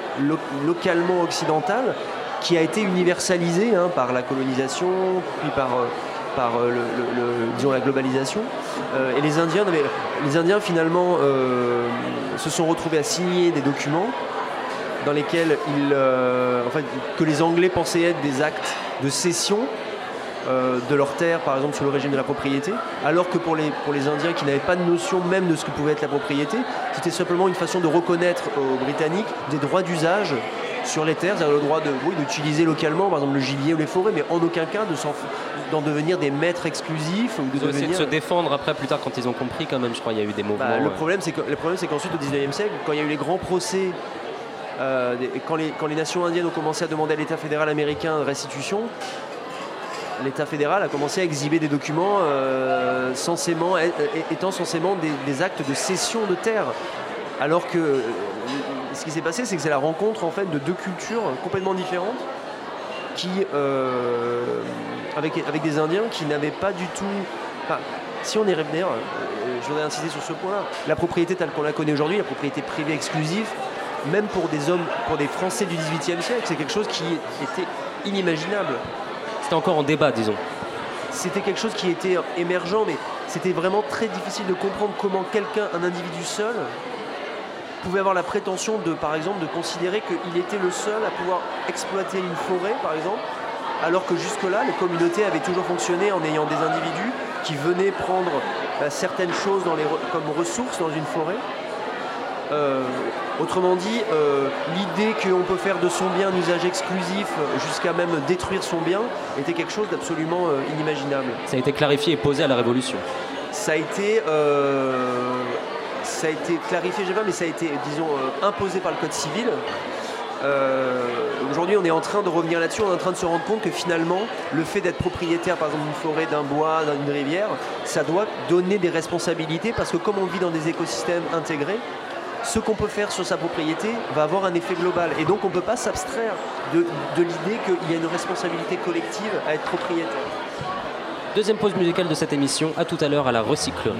localement occidental qui a été universalisé hein, par la colonisation, puis par euh, par euh, la globalisation. Euh, et les Indiens, les Indiens finalement se sont retrouvés à signer des documents dans lesquels ils, euh, que les Anglais pensaient être des actes de cession euh, de leur terre, par exemple sur le régime de la propriété, alors que pour les, pour les Indiens qui n'avaient pas de notion même de ce que pouvait être la propriété, c'était simplement une façon de reconnaître aux Britanniques des droits d'usage sur les terres, c'est-à-dire le droit de, oui, d'utiliser localement, par exemple le gibier ou les forêts, mais en aucun cas de d'en devenir des maîtres exclusifs. Ou de, de se défendre après, plus tard, quand ils ont compris quand même, je crois, il y a eu des mouvements. Bah, le, problème, c'est que, le problème, c'est qu'ensuite, au 19e siècle, quand il y a eu les grands procès euh, quand, les, nations indiennes ont commencé à demander à l'État fédéral américain restitution, l'État fédéral a commencé à exhiber des documents euh, censément, étant censément des, des actes de cession de terre. Alors que euh, ce qui s'est passé, c'est que c'est la rencontre en fait de deux cultures complètement différentes qui, euh, avec, avec des Indiens qui n'avaient pas du tout. enfin, si on est euh, je voudrais insister sur ce point-là. La propriété telle qu'on la connaît aujourd'hui, la propriété privée exclusive, même pour des hommes, pour des Français du XVIIIe siècle, c'est quelque chose qui était inimaginable. C'était encore en débat, disons. C'était quelque chose qui était émergent, mais c'était vraiment très difficile de comprendre comment quelqu'un, un individu seul, pouvait avoir la prétention de, par exemple, de considérer qu'il était le seul à pouvoir exploiter une forêt, par exemple, alors que jusque-là, les communautés avaient toujours fonctionné en ayant des individus qui venaient prendre euh, certaines choses dans les re- comme ressources dans une forêt. Euh, autrement dit, euh, l'idée qu'on peut faire de son bien un usage exclusif jusqu'à même détruire son bien était quelque chose d'absolument euh, inimaginable. Ça a été clarifié et posé à la Révolution. Ça a été, ça a été clarifié, je sais pas, mais ça a été, disons, euh, imposé par le Code civil. Euh, Aujourd'hui, on est en train de revenir là-dessus, on est en train de se rendre compte que finalement, le fait d'être propriétaire, par exemple, d'une forêt, d'un bois, d'une rivière, ça doit donner des responsabilités parce que comme on vit dans des écosystèmes intégrés, ce qu'on peut faire sur sa propriété va avoir un effet global. Et donc, on ne peut pas s'abstraire de, l'idée qu'il y a une responsabilité collective à être propriétaire. Deuxième pause musicale de cette émission, à tout à l'heure à la recyclerie.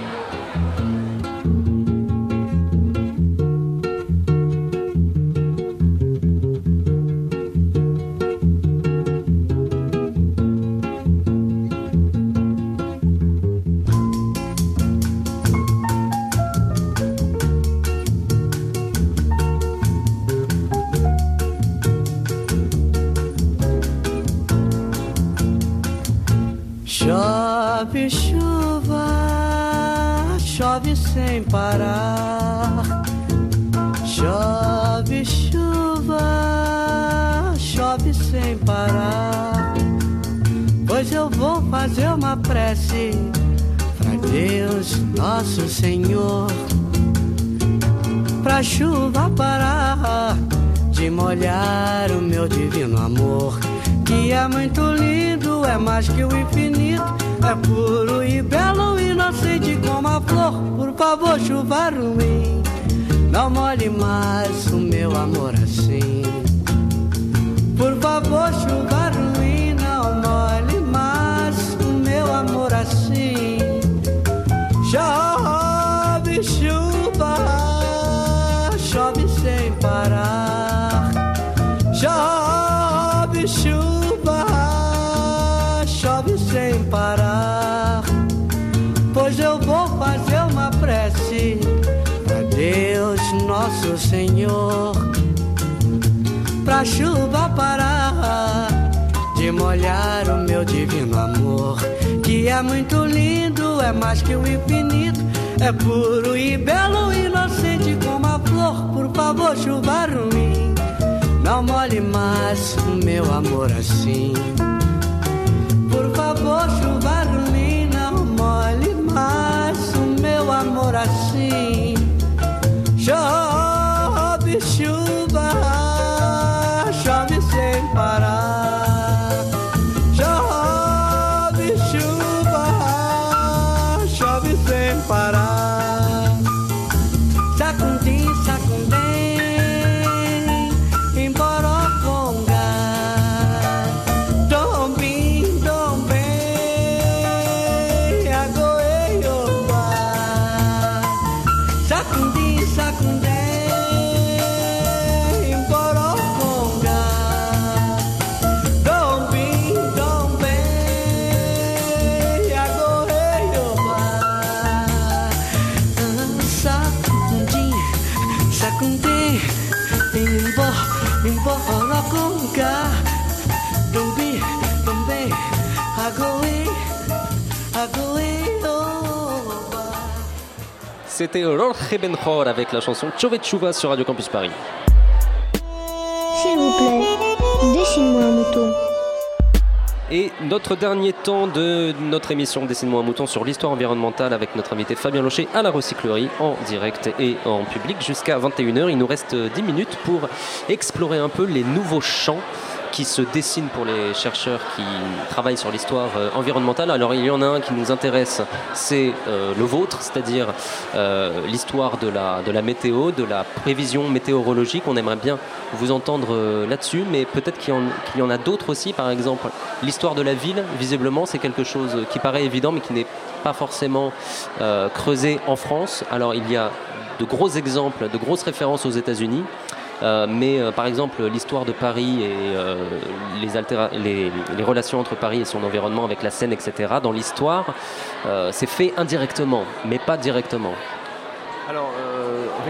De molhar o meu divino amor, que é muito lindo, é mais que o infinito, é puro e belo, inocente como a flor. Por favor, chuva ruim, não molhe mais o meu amor assim. Por favor, chuva ruim, não molhe mais o meu amor assim. Chove chuva, chove sem parar. C'était Jorge Benjor avec la chanson Chove Chuva sur Radio Campus Paris. S'il vous plaît, dessine-moi un mouton. Et notre dernier temps de notre émission Dessine-moi un mouton sur l'histoire environnementale avec notre invité Fabien Locher à la recyclerie en direct et en public jusqu'à 21h. Il nous reste 10 minutes pour explorer un peu les nouveaux champs qui se dessinent pour les chercheurs qui travaillent sur l'histoire euh, environnementale. Alors il y en a un qui nous intéresse, c'est euh, le vôtre, c'est-à-dire euh, l'histoire de la, météo, de la prévision météorologique. On aimerait bien vous entendre là-dessus, mais peut-être qu'il y, en- a d'autres aussi. Par exemple, l'histoire de la ville, visiblement, c'est quelque chose qui paraît évident, mais qui n'est pas forcément creusé en France. Alors il y a de gros exemples, de grosses références aux États-Unis. Euh, mais euh, par exemple, l'histoire de Paris et euh, les, relations entre Paris et son environnement avec la Seine, etc., dans l'histoire, c'est fait indirectement, mais pas directement.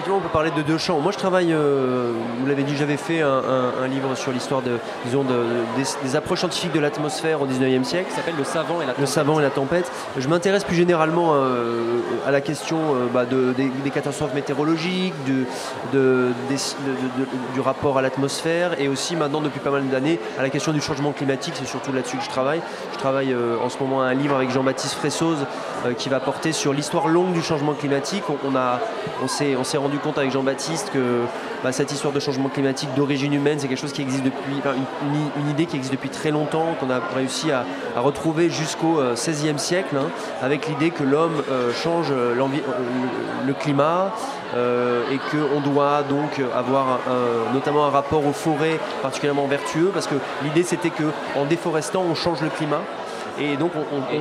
Effectivement, on peut parler de deux champs. Moi, je travaille, euh, vous l'avez dit, j'avais fait un, un- un livre sur l'histoire de, disons, de- des, des approches scientifiques de l'atmosphère au 19e siècle. Ça s'appelle Le Savant et la Le savant et la tempête. Je m'intéresse plus généralement euh, à la question euh, bah, de- des, des catastrophes météorologiques, du, de- des- de- de- du rapport à l'atmosphère et aussi maintenant depuis pas mal d'années à la question du changement climatique. C'est surtout là-dessus que je travaille. Je travaille en ce moment à un livre avec Jean-Baptiste Fressoz qui va porter sur l'histoire longue du changement climatique. On, on a, on s'est, s'est compte avec Jean-Baptiste que bah, cette histoire de changement climatique d'origine humaine, c'est quelque chose qui existe depuis, une, idée qui existe depuis très longtemps, qu'on a réussi à, retrouver jusqu'au euh, XVIe siècle, hein, avec l'idée que l'homme euh, change euh, euh, le, climat euh, et qu'on doit donc avoir notamment un rapport aux forêts particulièrement vertueux, parce que l'idée c'était que en déforestant, on change le climat. Et donc,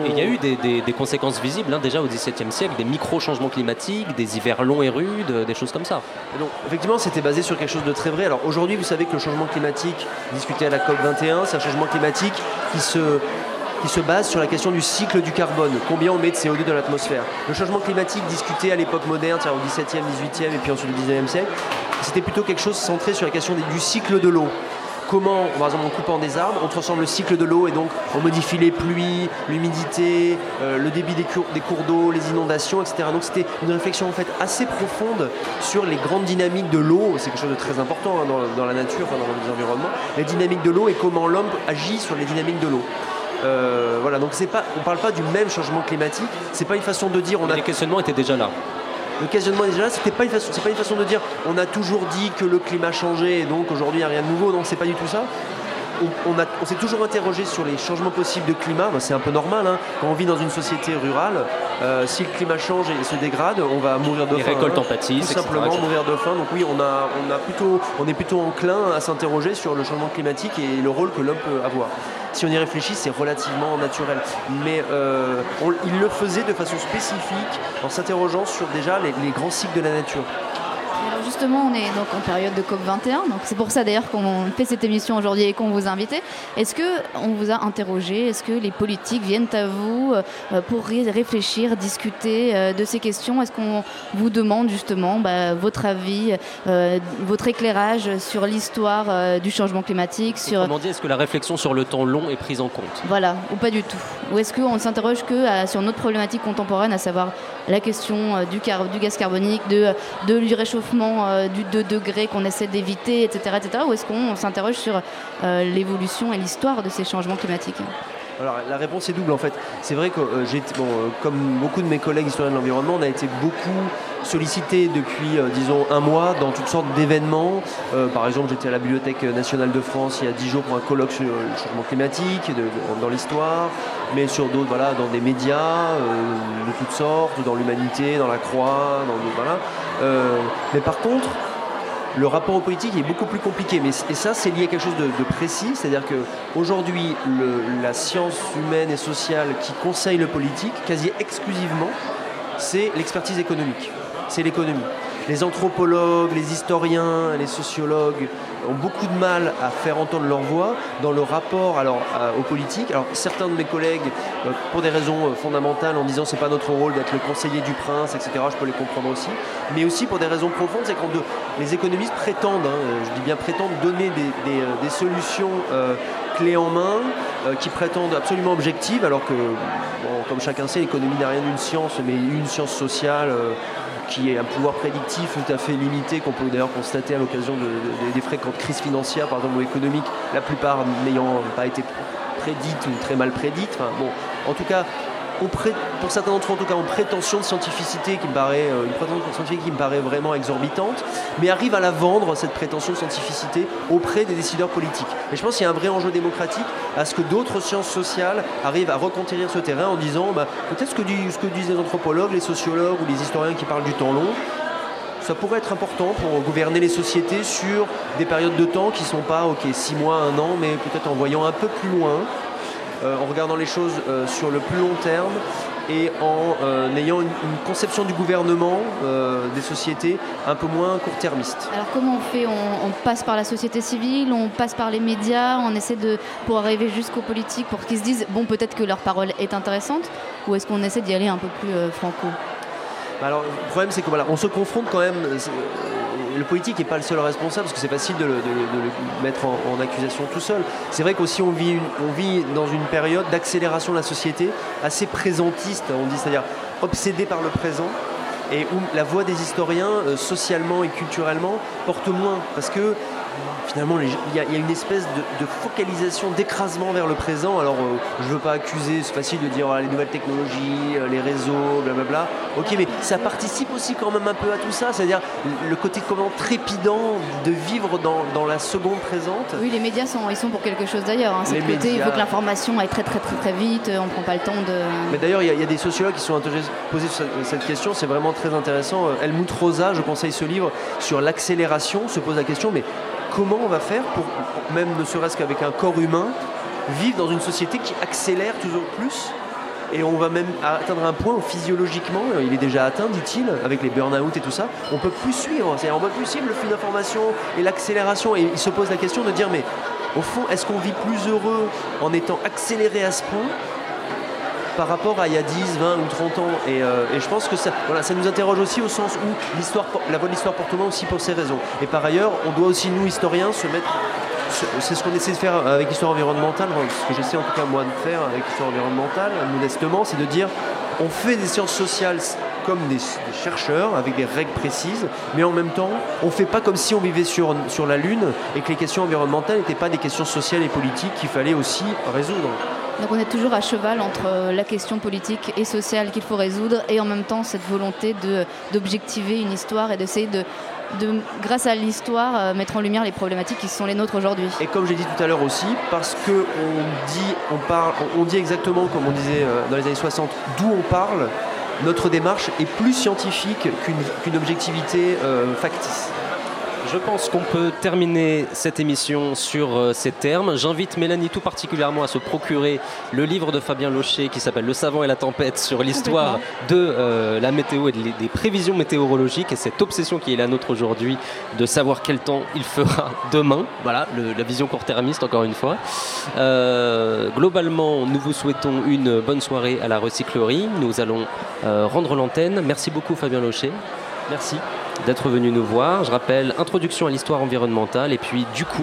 il y a eu des, des- des conséquences visibles, hein, déjà au XVIIe siècle, des micro-changements climatiques, des hivers longs et rudes, des choses comme ça. Et donc, effectivement, c'était basé sur quelque chose de très vrai. Alors aujourd'hui, vous savez que le changement climatique, discuté à la COP 21, c'est un changement climatique qui se, qui se base sur la question du cycle du carbone. Combien on met de CO2 dans l'atmosphère? Le changement climatique discuté à l'époque moderne, c'est-à-dire au 17e, 18e et puis ensuite au 19e siècle, c'était plutôt quelque chose centré sur la question du cycle de l'eau. Comment, par exemple, en coupant des arbres, on transforme le cycle de l'eau et donc on modifie les pluies, l'humidité, euh, le débit des, cours, des cours d'eau, les inondations, etc. Donc c'était une réflexion en fait assez profonde sur les grandes dynamiques de l'eau. C'est quelque chose de très important hein, dans, dans la nature, enfin, dans les environnements. Les dynamiques de l'eau et comment l'homme agit sur les dynamiques de l'eau. Euh, voilà, donc c'est pas, on parle pas du même changement climatique. C'est pas une façon de dire on a Les questionnements étaient déjà là. Le questionnement est déjà pas une façon, c'est pas une façon de dire on a toujours dit que le climat changeait et donc aujourd'hui il n'y a rien de nouveau. Non, c'est pas du tout ça. On, on a- on s'est toujours interrogé sur les changements possibles de climat. Ben, c'est un peu normal. hein. Quand on vit dans une société rurale, euh, si le climat change et se dégrade, on va mourir de Les faim. récoltes hein. en pâtissent, Tout simplement etc. mourir de faim. Donc oui, on, a, on, a plutôt, on est plutôt enclin à s'interroger sur le changement climatique et le rôle que l'homme peut avoir. Si on y réfléchit, c'est relativement naturel. Mais euh, il le faisait de façon spécifique en s'interrogeant sur déjà les, les grands cycles de la nature. Justement, on est donc en période de COP 21, donc c'est pour ça d'ailleurs qu'on fait cette émission aujourd'hui et qu'on vous a invité. Est-ce que on vous a interrogé Est-ce que les politiques viennent à vous euh, pour ré- réfléchir, discuter euh, de ces questions? Est-ce qu'on vous demande justement bah, votre avis, euh, votre éclairage sur l'histoire euh, du changement climatique, sur Autrement dit, est-ce que la réflexion sur le temps long est prise en compte? Voilà, ou pas du tout. Ou est-ce qu'on ne s'interroge que sur notre problématique contemporaine, à savoir la question euh, du, gaz carbonique, de, de- du réchauffement euh, du 2 degrés qu'on essaie d'éviter, etc., etc. Ou est-ce qu'on s'interroge sur euh, l'évolution et l'histoire de ces changements climatiques? Alors la réponse est double en fait. C'est vrai que euh, j'ai bon, euh, comme beaucoup de mes collègues historiens de l'environnement, on a été beaucoup sollicité depuis euh, disons un mois dans toutes sortes d'événements. Par exemple, j'étais à la Bibliothèque nationale de France il y a dix jours pour un colloque sur le changement climatique dans l'histoire, mais sur d'autres voilà dans des médias de toutes sortes, dans l'humanité, dans la Croix, dans voilà. Mais par contre, le rapport aux politiques est beaucoup plus compliqué. Mais, et ça, c'est lié à quelque chose de, de précis. C'est-à-dire qu'aujourd'hui, la science humaine et sociale qui conseille le politique, quasi exclusivement, c'est l'expertise économique. C'est l'économie. Les anthropologues, les historiens, les sociologues ont beaucoup de mal à faire entendre leur voix dans le rapport alors, aux politiques. Alors certains de mes collègues, euh, pour des raisons euh, fondamentales, en disant c'est pas notre rôle d'être le conseiller du prince, etc. Je peux les comprendre aussi, mais aussi pour des raisons profondes, c'est quand les économistes prétendent, hein, euh, je dis bien prétendent, donner des, solutions clés en main, qui prétendent absolument objectives, alors que, comme chacun sait, l'économie n'a rien d'une science, mais une science sociale. Qui est un pouvoir prédictif tout à fait limité, qu'on peut d'ailleurs constater à l'occasion de- de- des fréquentes crises financières, par exemple, ou économiques, la plupart n'ayant pas été prédites ou très mal prédites. En tout cas, pour certains d'entre eux en tout cas, en prétention de scientificité qui me paraît, euh, une prétention scientifique qui me paraît vraiment exorbitante, mais arrive à la vendre, cette prétention de scientificité, auprès des décideurs politiques. Et je pense qu'il y a un vrai enjeu démocratique à ce que d'autres sciences sociales arrivent à reconquérir ce terrain en disant bah, peut-être ce que, disent les anthropologues, les sociologues ou les historiens qui parlent du temps long, ça pourrait être important pour gouverner les sociétés sur des périodes de temps qui ne sont pas, ok, 6 mois, 1 an, mais peut-être en voyant un peu plus loin, en regardant les choses euh, sur le plus long terme et en euh, ayant une, conception du gouvernement des sociétés un peu moins court-termiste. Alors comment on fait? On, passe par la société civile, on passe par les médias, on essaie de pour arriver jusqu'aux politiques pour qu'ils se disent bon peut-être que leur parole est intéressante ou est-ce qu'on essaie d'y aller un peu plus franco? Bah alors, le problème, c'est que voilà, on se confronte quand même. Le politique n'est pas le seul responsable parce que c'est facile de le, mettre en, accusation tout seul. C'est vrai qu'aussi on vit, on vit dans une période d'accélération de la société assez présentiste, on dit, c'est-à-dire obsédé par le présent et où la voix des historiens, euh, socialement et culturellement, porte moins. Parce que finalement, il y, a une espèce de, focalisation, d'écrasement vers le présent. Alors, euh, je ne veux pas accuser, c'est facile de dire ah, les nouvelles technologies, euh, les réseaux, blablabla. Ok, mais ça participe aussi quand même un peu à tout ça, c'est-à-dire le côté comment trépidant de vivre dans, la seconde présente. Oui, les médias sont, ils sont pour quelque chose d'ailleurs. Hein. C'est côté, il faut que l'information aille très très très très vite, on ne prend pas le temps de. Mais d'ailleurs, il y, a des sociologues qui sont posés cette question, c'est vraiment très intéressant. Helmut Rosa, je conseille ce livre sur l'accélération, se pose la question, mais comment on va faire pour, même ne serait-ce qu'avec un corps humain, vivre dans une société qui accélère toujours plus et on va même atteindre un point où physiologiquement, il est déjà atteint, dit-il, avec les burn-out et tout ça, on peut plus suivre. C'est-à-dire, on peut plus suivre le flux d'information et l'accélération. Et il se pose la question de dire, mais au fond, est-ce qu'on vit plus heureux en étant accéléré à ce point par rapport à il y a 10, 20 ou 30 ans. Euh, et, je pense que ça, nous interroge aussi au sens où la voie de l'histoire porte aussi pour ces raisons. Et par ailleurs, on doit aussi, nous, historiens, se mettre c'est ce qu'on essaie de faire avec l'histoire environnementale, ce que j'essaie en tout cas moi de faire avec l'histoire environnementale, modestement, c'est de dire on fait des sciences sociales comme des, chercheurs avec des règles précises, mais en même temps, on ne fait pas comme si on vivait sur la Lune et que les questions environnementales n'étaient pas des questions sociales et politiques qu'il fallait aussi résoudre. Donc on est toujours à cheval entre euh, la question politique et sociale qu'il faut résoudre et en même temps cette volonté d'objectiver une histoire et d'essayer de, grâce à l'histoire, euh, mettre en lumière les problématiques qui sont les nôtres aujourd'hui. Et comme j'ai dit tout à l'heure aussi, parce qu'on dit exactement, comme on disait euh, dans les années 60, d'où on parle, notre démarche est plus scientifique qu'une objectivité factice. Je pense qu'on peut terminer cette émission sur euh, ces termes. J'invite Mélanie tout particulièrement à se procurer le livre de Fabien Locher qui s'appelle Le savant et la tempête sur l'histoire de euh, la météo et des prévisions météorologiques et cette obsession qui est la nôtre aujourd'hui de savoir quel temps il fera (laughs) demain. Voilà, la vision court-termiste encore une fois. Euh, globalement, nous vous souhaitons une bonne soirée à la recyclerie. Nous allons rendre l'antenne. Merci beaucoup Fabien Locher. Merci d'être venu nous voir. Je rappelle, introduction à l'histoire environnementale et puis du coup,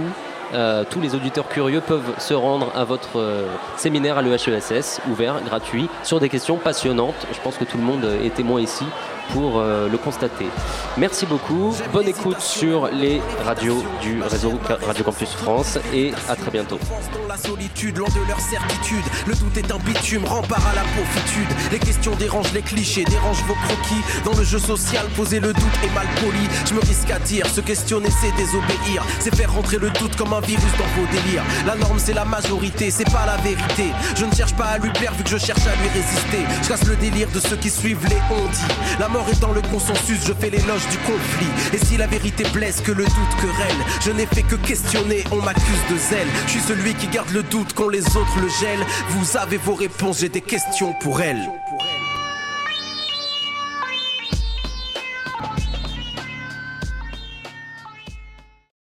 euh, tous les auditeurs curieux peuvent se rendre à votre euh, séminaire à l'EHESS, ouvert, gratuit, sur des questions passionnantes. Je pense que tout le monde est témoin ici pour euh, le constater. Merci beaucoup, bonne écoute sur les radios du réseau Radio Campus France et à très bientôt. la solitude, loin de leur certitude, le doute est un bitume, rempart à la profitude. Les questions dérangent les clichés, dérangent vos croquis. Dans le jeu social, poser le doute est mal poli. Je me risque à dire, se questionner c'est désobéir. C'est faire rentrer le doute comme un virus dans vos délires. La norme c'est la majorité, c'est pas la vérité. Je ne cherche pas à lui plaire vu que je cherche à lui résister. Je casse le délire de ceux qui suivent les ondits. La et dans le consensus, je fais l'éloge du conflit. Et si la vérité blesse, que le doute querelle, je n'ai fait que questionner, on m'accuse de zèle. Je suis celui qui garde le doute quand les autres le gèlent. Vous avez vos réponses, j'ai des questions pour elles.